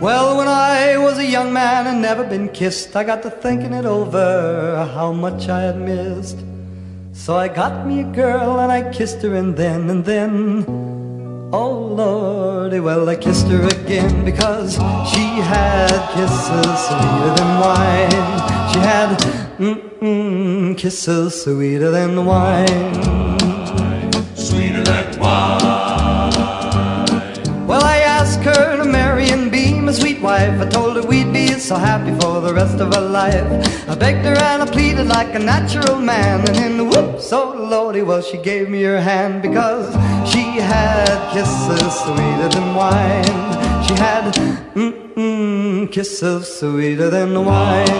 Well, when I was a young man and never been kissed, I got to thinking it over how much I had missed. So I got me a girl and I kissed her, and then and then, oh lordy, well I kissed her again because she had kisses sweeter than wine. She had mm-mm, kisses sweeter than wine. Sweeter than wine. Well, I asked her to marry and be my sweet wife. I told her we'd be so happy for the rest of her life. I begged her and I pleaded like a natural man. And in the whoops, oh lordy, well, she gave me her hand because she had kisses sweeter than wine. She had mm-mm, kisses sweeter than wine.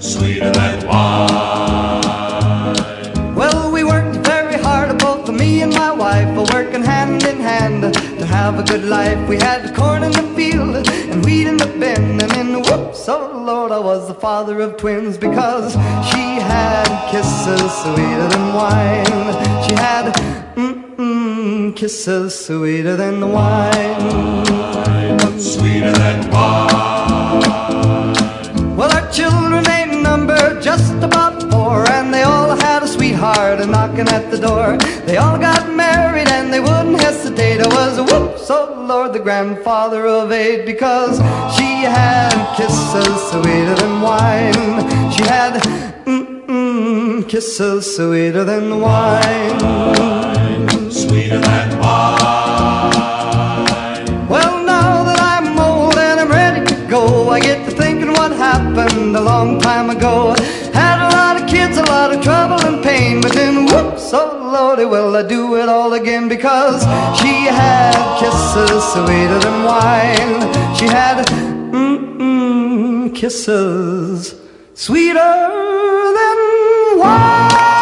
Sweeter than wine. Have a good life. We had corn in the field and wheat in the bin, and in the whoops, oh Lord, I was the father of twins because she had kisses sweeter than wine. She had mm-mm, kisses sweeter than wine. Sweeter than wine. Well, our children ain't numbered just had a knocking at the door. They all got married and they wouldn't hesitate. I was a whoops, oh Lord, the grandfather of eight, because she had kisses sweeter than wine. She had mm-mm, kisses sweeter than wine. Sweeter than wine. Well, now that I'm old and I'm ready to go, I get to thinking what happened a long time ago. lordy, will I do it all again? Because she had kisses sweeter than wine. She had mm-mm, kisses sweeter than wine.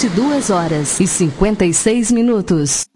22 horas e 56 minutos.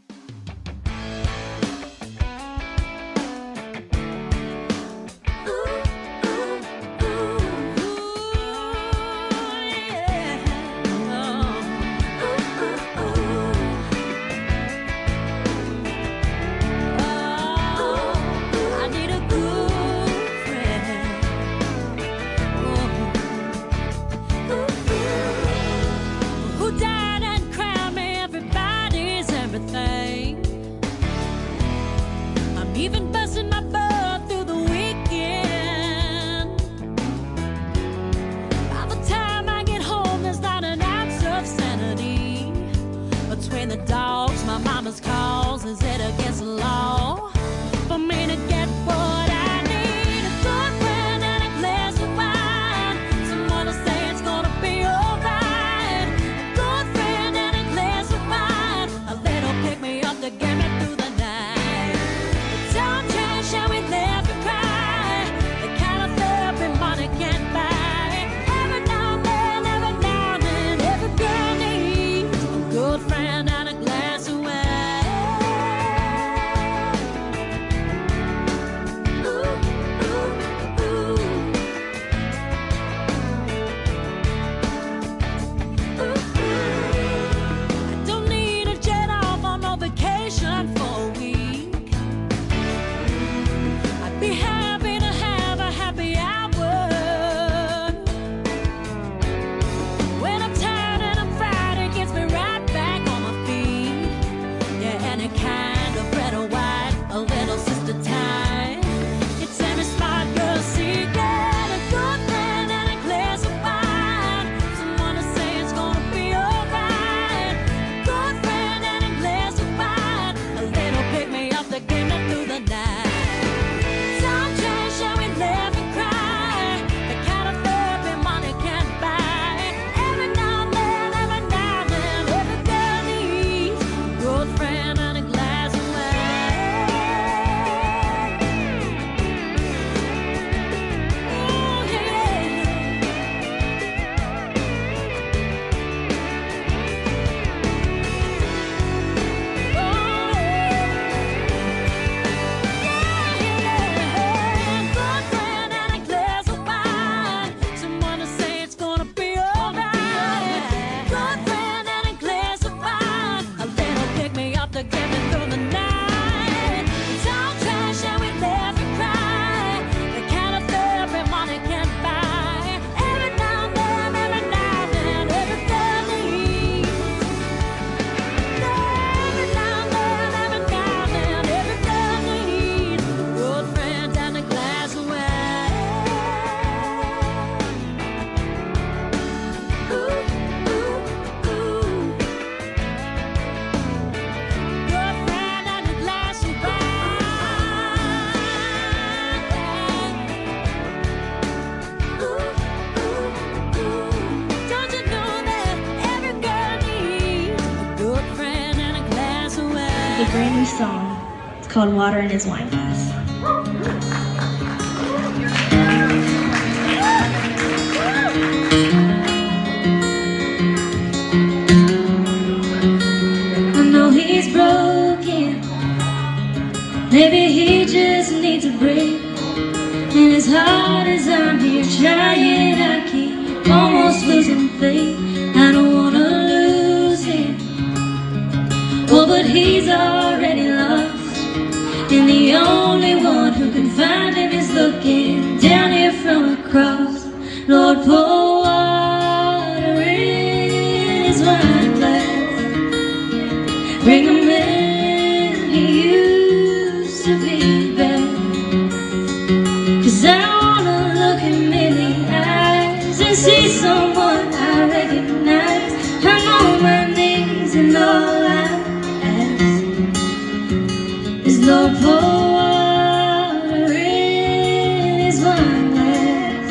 Called Water in His Wine. Glass.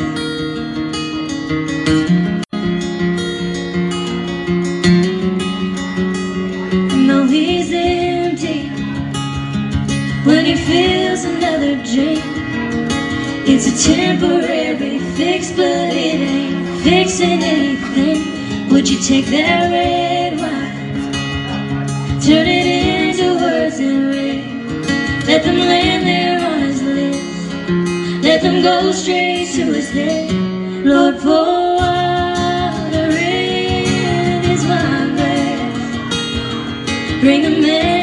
No, he's empty when he feels another drink. It's a temporary fix, but it ain't fixing anything. Would you take that red them go straight to his head. Lord, pour water in his wine glass. Bring a man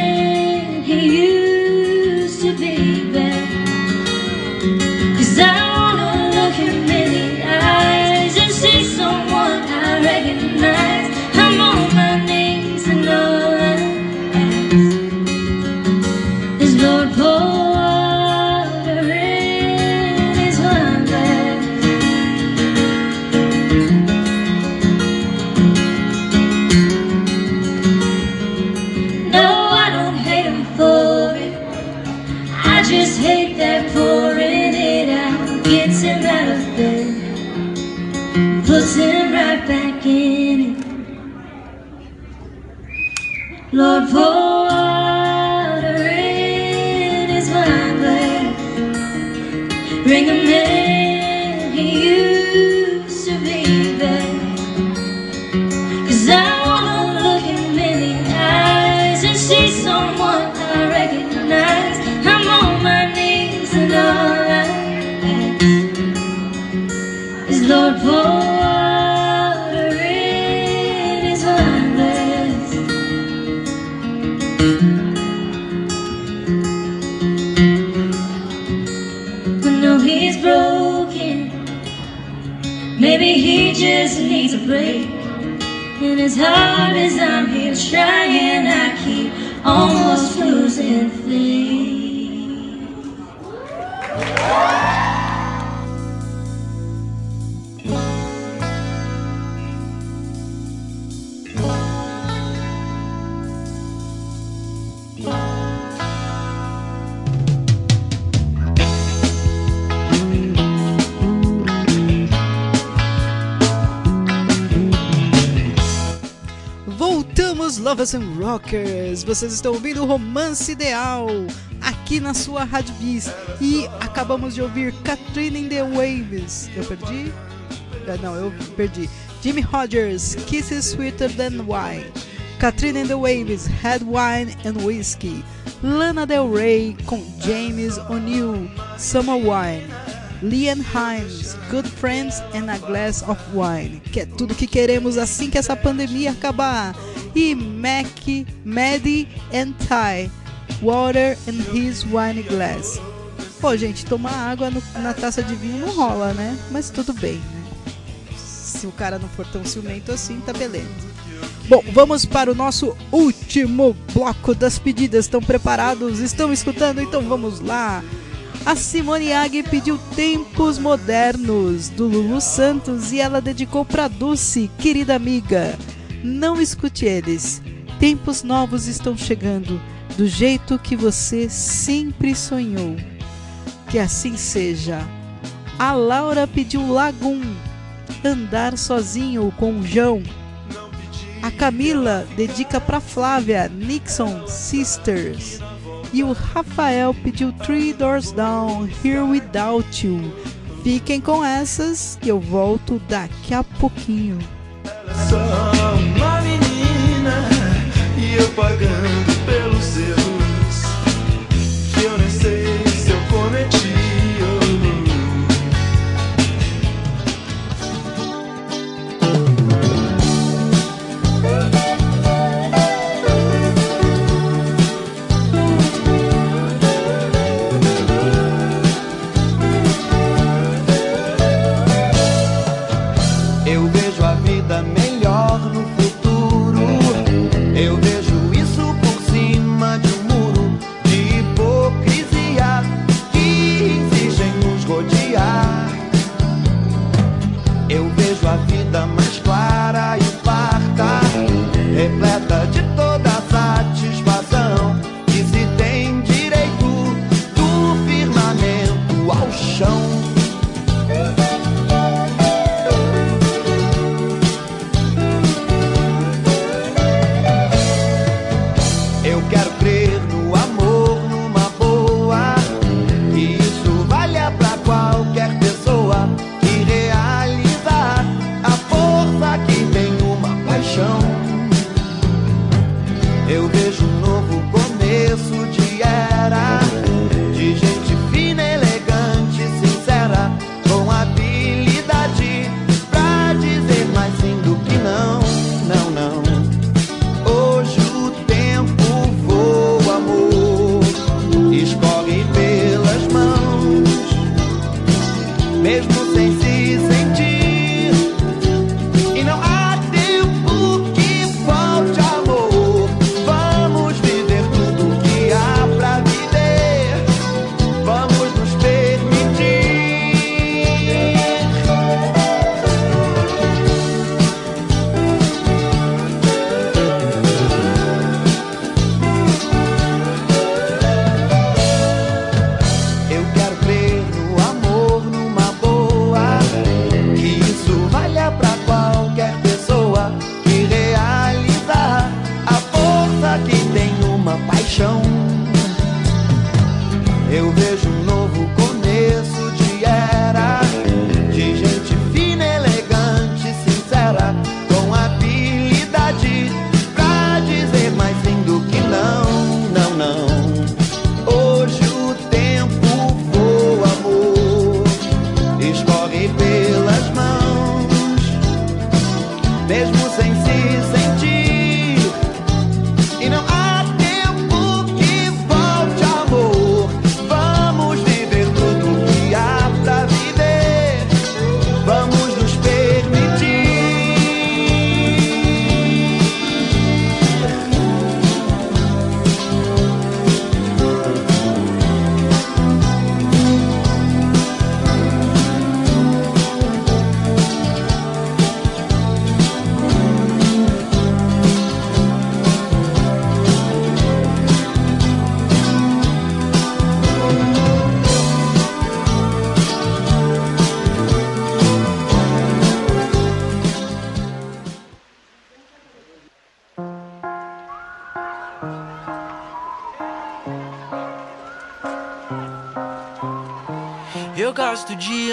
Rockers! Vocês estão ouvindo o Romance Ideal aqui na sua Rádio Bis. E acabamos de ouvir Katrina in the Waves. Eu perdi? Ah, Não, eu perdi. Jimmy Rogers, Kisses Sweeter Than Wine. Katrina in the Waves, Red Wine and Whiskey. Lana Del Rey com James O'Neill, Summer Wine. Liam Himes, Good Friends and a Glass of Wine, que é tudo que queremos assim que essa pandemia acabar. E Mac, Maddie and Ty, Water in His Wine Glass. Pô, gente, tomar água no- na taça de vinho não rola, né? Mas tudo bem, né? Se o cara não for tão ciumento assim, tá beleza. Bom, vamos para o nosso último bloco das pedidas. Estão preparados? Estão escutando? Então vamos lá. A Simone Agui pediu Tempos Modernos, do Lulu Santos, e ela dedicou para Dulce, querida amiga. Não escute eles. Tempos novos estão chegando, do jeito que você sempre sonhou. Que assim seja. A Laura pediu Lagum, andar sozinho com o João. A Camila dedica para Flávia, Nixon, Sisters. E o Rafael pediu Three Doors Down, Here Without You. Fiquem com essas que eu volto daqui a pouquinho. pagando pelo seu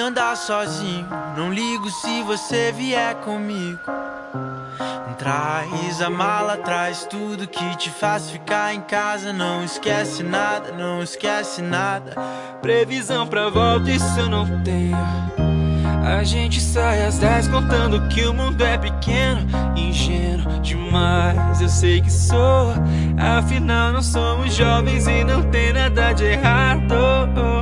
andar sozinho. Não ligo se você vier comigo. Traz a mala, traz tudo que te faz ficar em casa. Não esquece nada, não esquece nada. Previsão pra volta, isso eu não tenho. A gente sai às dez contando que o mundo é pequeno. Ingênuo demais, eu sei que sou. Afinal, não somos jovens e não tem nada de errado.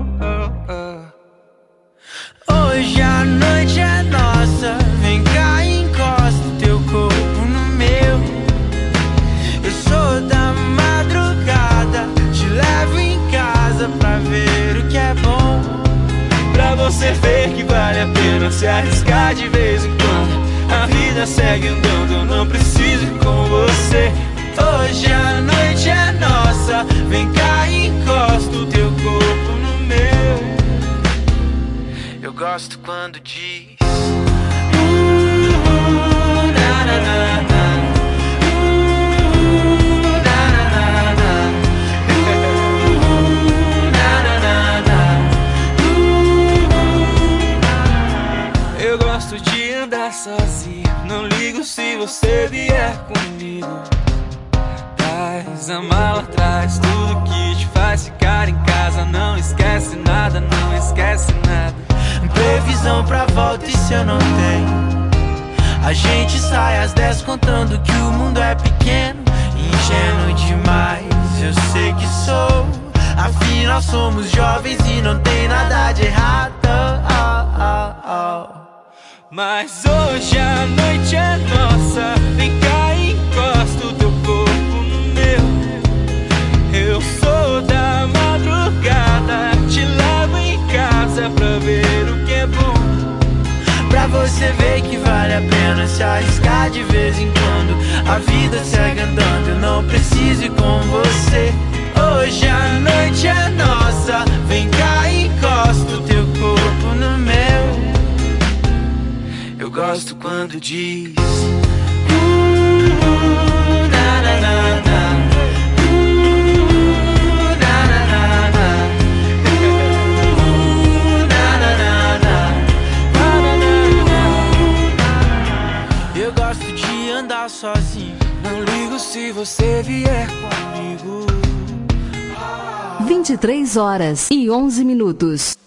você vê que vale a pena se arriscar de vez em quando. A vida segue andando, eu não preciso ir com você. Hoje a noite é nossa, vem cá e encosta o teu corpo no meu. Eu gosto quando diz. você vier comigo. 23 horas e 11 minutos.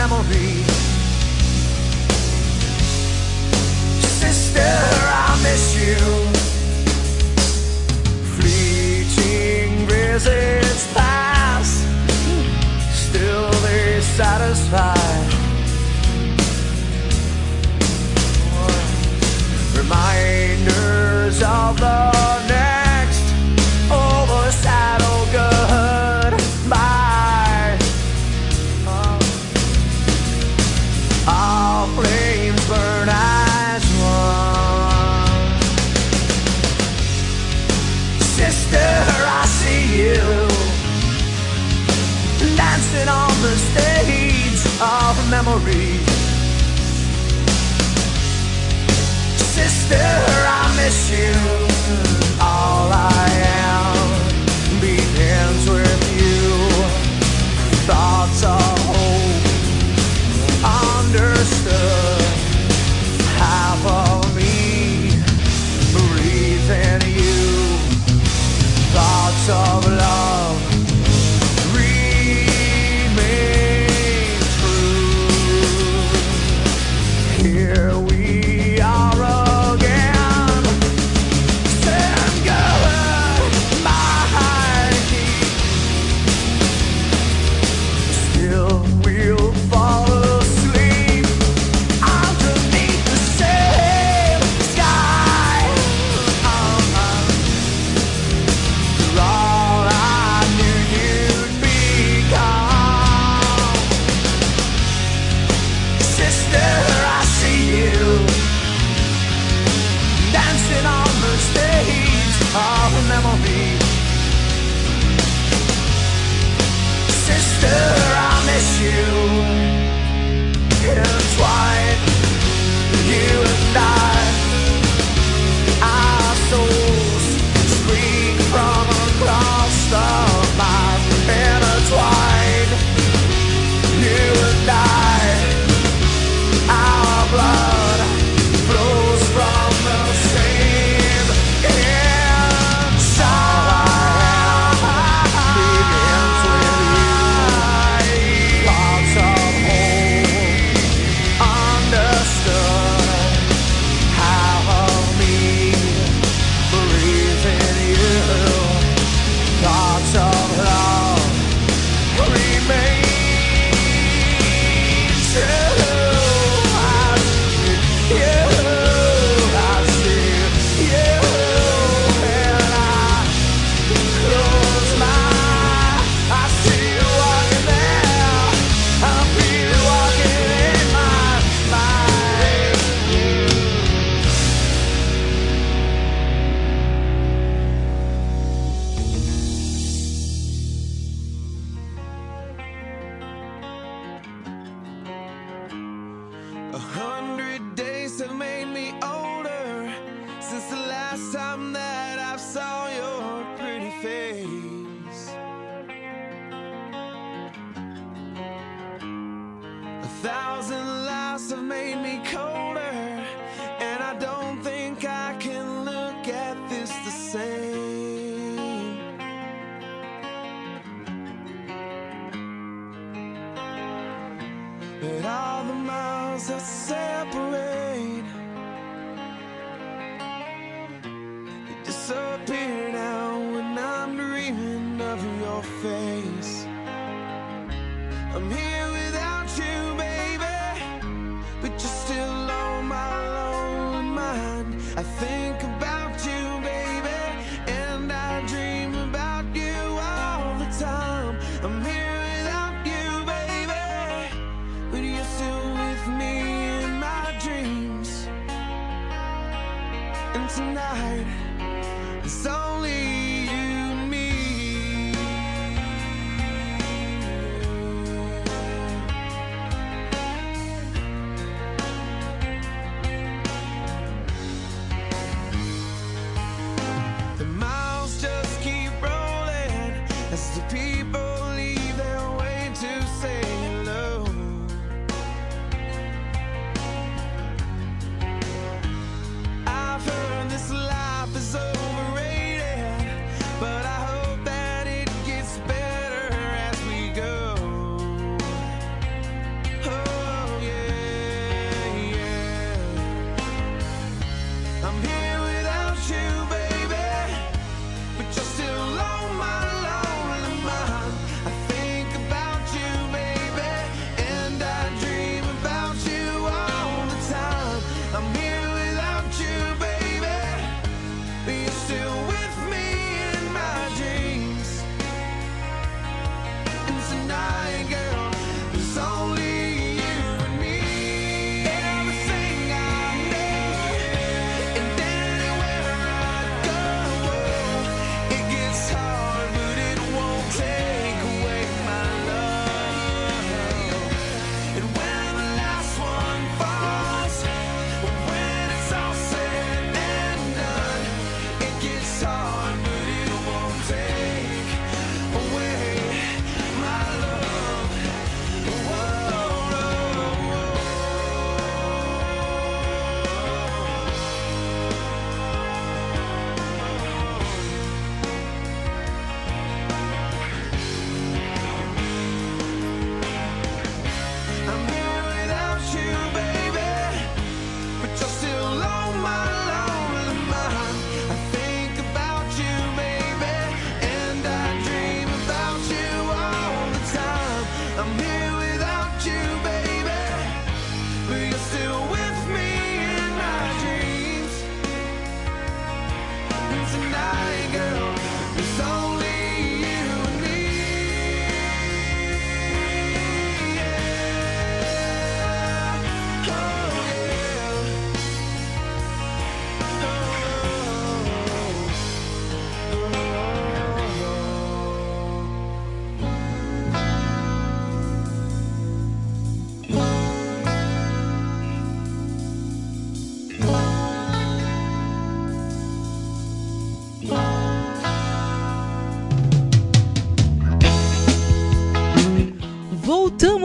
memory. Sister, I miss you. Fleeting visits pass, still they satisfy. Reminders of the miss you.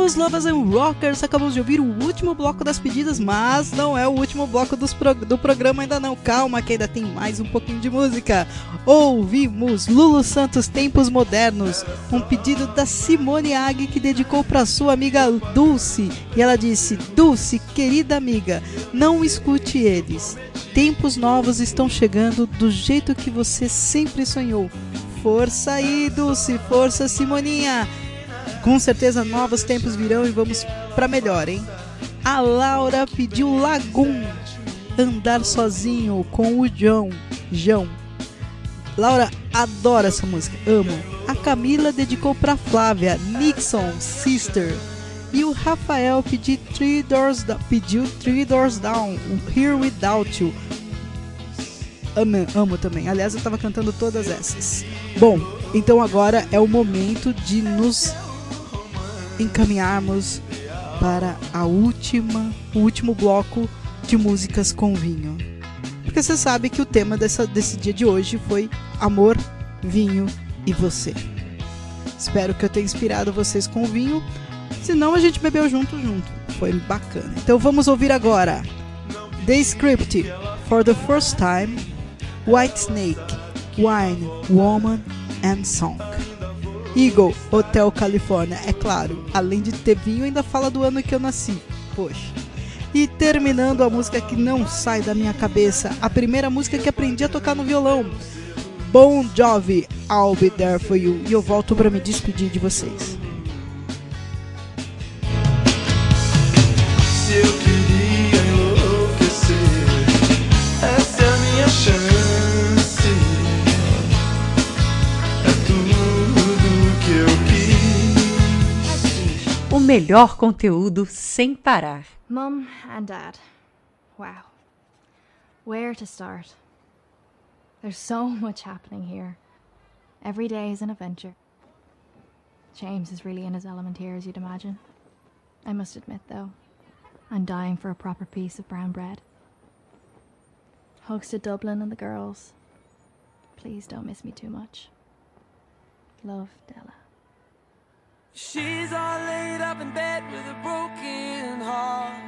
Voltamos, Lovers and Rockers. Acabamos de ouvir o último bloco das pedidas, mas não é o último bloco do programa ainda não. Calma, que ainda tem mais um pouquinho de música. Ouvimos Lulu Santos Tempos Modernos, um pedido da Simone Ag que dedicou para sua amiga Dulce. E ela disse: Dulce, querida amiga, não escute eles. Tempos novos estão chegando do jeito que você sempre sonhou. Força aí, Dulce, força, Simoninha. Com certeza novos tempos virão e vamos pra melhor, hein? A Laura pediu Lagum, Andar Sozinho com o João. João. Laura adora essa música, amo. A Camila dedicou pra Flávia, Nixon, Sister. E o Rafael pediu Three Doors, pediu Three Doors Down, Here Without You. Amo, amo também. Aliás, eu tava cantando todas essas. Bom, então agora é o momento de nos encaminharmos para a última, o último bloco de músicas com vinho. Porque você sabe que o tema dessa, desse dia de hoje foi amor, vinho e você. Espero que eu tenha inspirado vocês com o vinho. Senão a gente bebeu junto junto. Foi bacana. Então vamos ouvir agora The Script for the First Time, White Snake, Wine, Woman and Song. Eagle, Hotel California, é claro. Além de ter vinho, ainda fala do ano que eu nasci. Poxa. E terminando a música que não sai da minha cabeça, a primeira música que aprendi a tocar no violão. Bon Jovi, I'll Be There For You. E eu volto para me despedir de vocês. Melhor conteúdo sem parar. Mum and Dad. Wow. Where to start? There's so (laughs) much happening here. Every day is an adventure. James is really in his element here, as you'd imagine. I must admit, though, I'm dying for a proper piece of brown bread. Hugs to Dublin and the girls. Please don't miss me too much. Love, Della. She's all laid up in bed with a broken heart.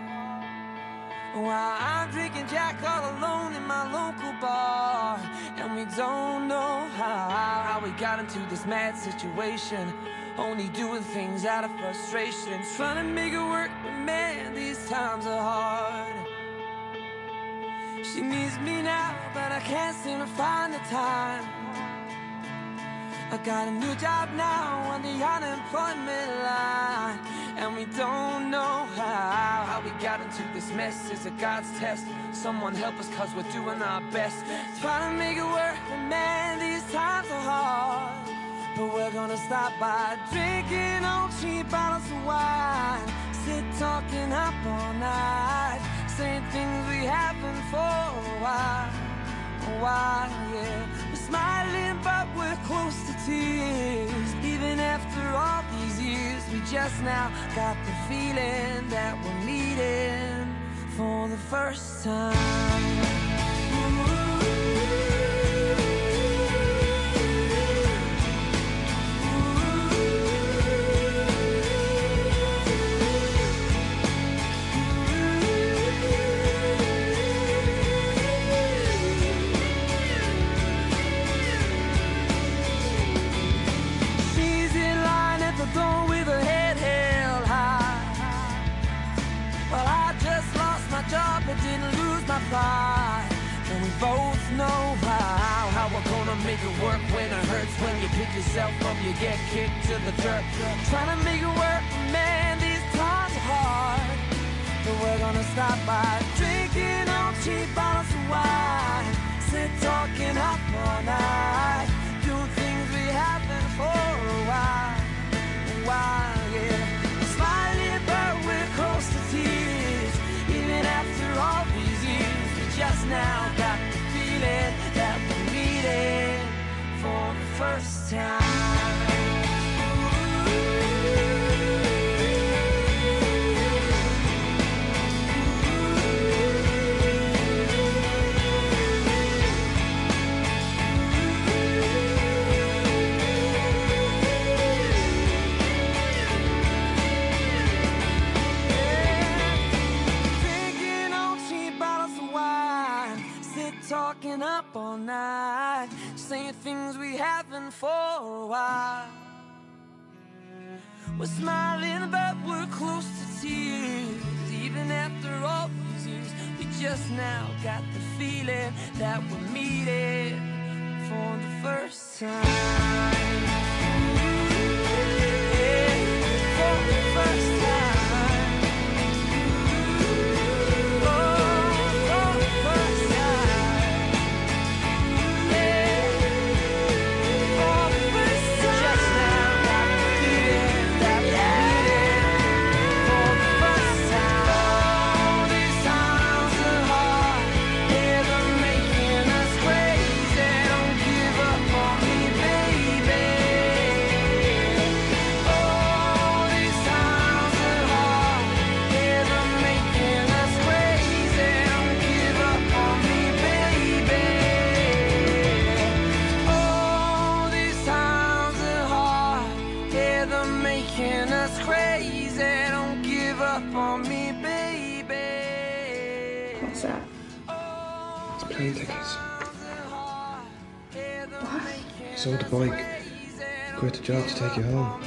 While I'm drinking Jack all alone in my local bar. And we don't know how, how we got into this mad situation. Only doing things out of frustration. Trying to make it work, but man, these times are hard. She needs me now, but I can't seem to find the time. I got a new job now on the unemployment line. And we don't know how, how we got into this mess. Is a God's test? Someone help us, cause we're doing our best. Trying to make it work, but man, these times are hard. But we're gonna stop by drinking on cheap bottles of wine. Sit talking up all night. Saying things we haven't for a while. While, yeah. We're smiling, but we're close to tears. Even after all these years, we just now got the feeling that we're meeting for the first time. She's lose. And we both know how, how we're gonna make it work when it hurts. When you pick yourself up, you get kicked to the dirt. Trying to make it work, man, these times are hard. But we're gonna stop by drinking on cheap bottles of wine. Sit talking up all night. Doing things we haven't for a while. A while, now got the feeling that we're meeting for the first time. All night. Saying things we haven't for a while. We're smiling, but we're close to tears. Even after all these years, we just now got the feeling that we're meeting for the first time. Job to take you home.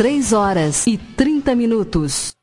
3 horas e 30 minutos.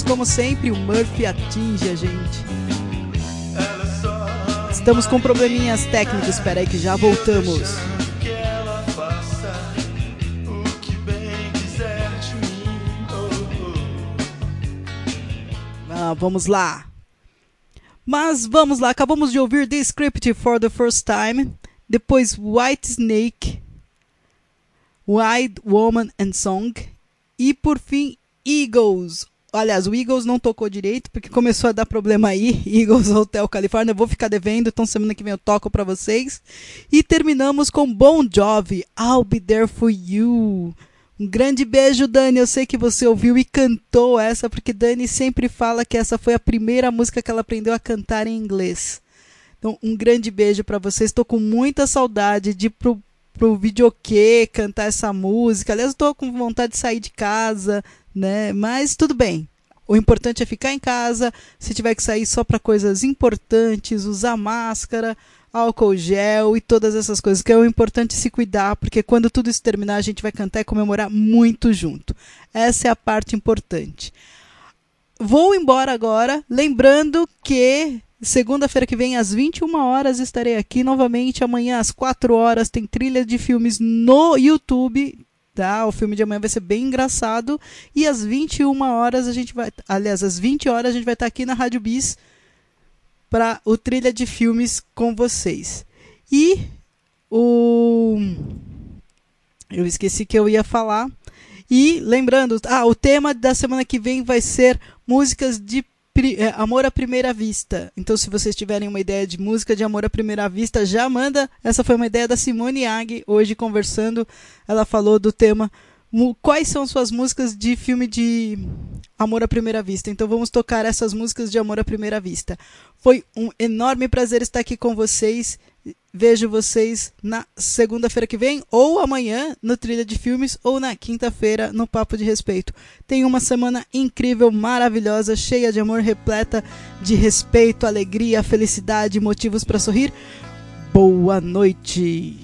Como sempre, o Murphy atinge a gente. Estamos com probleminhas técnicos, espera aí que já voltamos. Ah, vamos lá. Mas vamos lá, acabamos de ouvir The Script for the First Time, depois White Snake, Wide Woman and Song e por fim Eagles Aliás, o Eagles não tocou direito porque começou a dar problema aí. (laughs) Eagles Hotel California. Eu vou ficar devendo, então semana que vem eu toco pra vocês. E terminamos com Bon Jovi, I'll Be There For You. Um grande beijo, Dani. Eu sei que você ouviu e cantou essa, porque Dani sempre fala que essa foi a primeira música que ela aprendeu a cantar em inglês. Então, um grande beijo pra vocês. Estou com muita saudade de ir pro, pro videokê cantar essa música. Aliás, estou com vontade de sair de casa, né? Mas tudo bem. O importante é ficar em casa. Se tiver que sair só para coisas importantes, usar máscara, álcool gel e todas essas coisas, que é o importante se cuidar, porque quando tudo isso terminar, a gente vai cantar e comemorar muito junto. Essa é a parte importante. Vou embora agora, lembrando que segunda-feira que vem às 21 horas estarei aqui novamente. Amanhã às 4 horas tem trilha de filmes no YouTube. Tá? O filme de amanhã vai ser bem engraçado. E às 21 horas a gente vai. Aliás, às 20 horas a gente vai estar aqui na Rádio Bis para o trilha de filmes com vocês. E o. Eu esqueci que eu ia falar. E lembrando, ah, o tema da semana que vem vai ser músicas de é, amor à primeira vista. Então, se vocês tiverem uma ideia de música de amor à primeira vista, já manda. Essa foi uma ideia da Simone Ag hoje conversando. Ela falou do tema quais são suas músicas de filme de amor à primeira vista. Então, vamos tocar essas músicas de amor à primeira vista. Foi um enorme prazer estar aqui com vocês. Vejo vocês na segunda-feira que vem, ou amanhã no Trilha de Filmes, ou na quinta-feira no Papo de Respeito. Tenha uma semana incrível, maravilhosa, cheia de amor, repleta de respeito, alegria, felicidade, motivos para sorrir. Boa noite!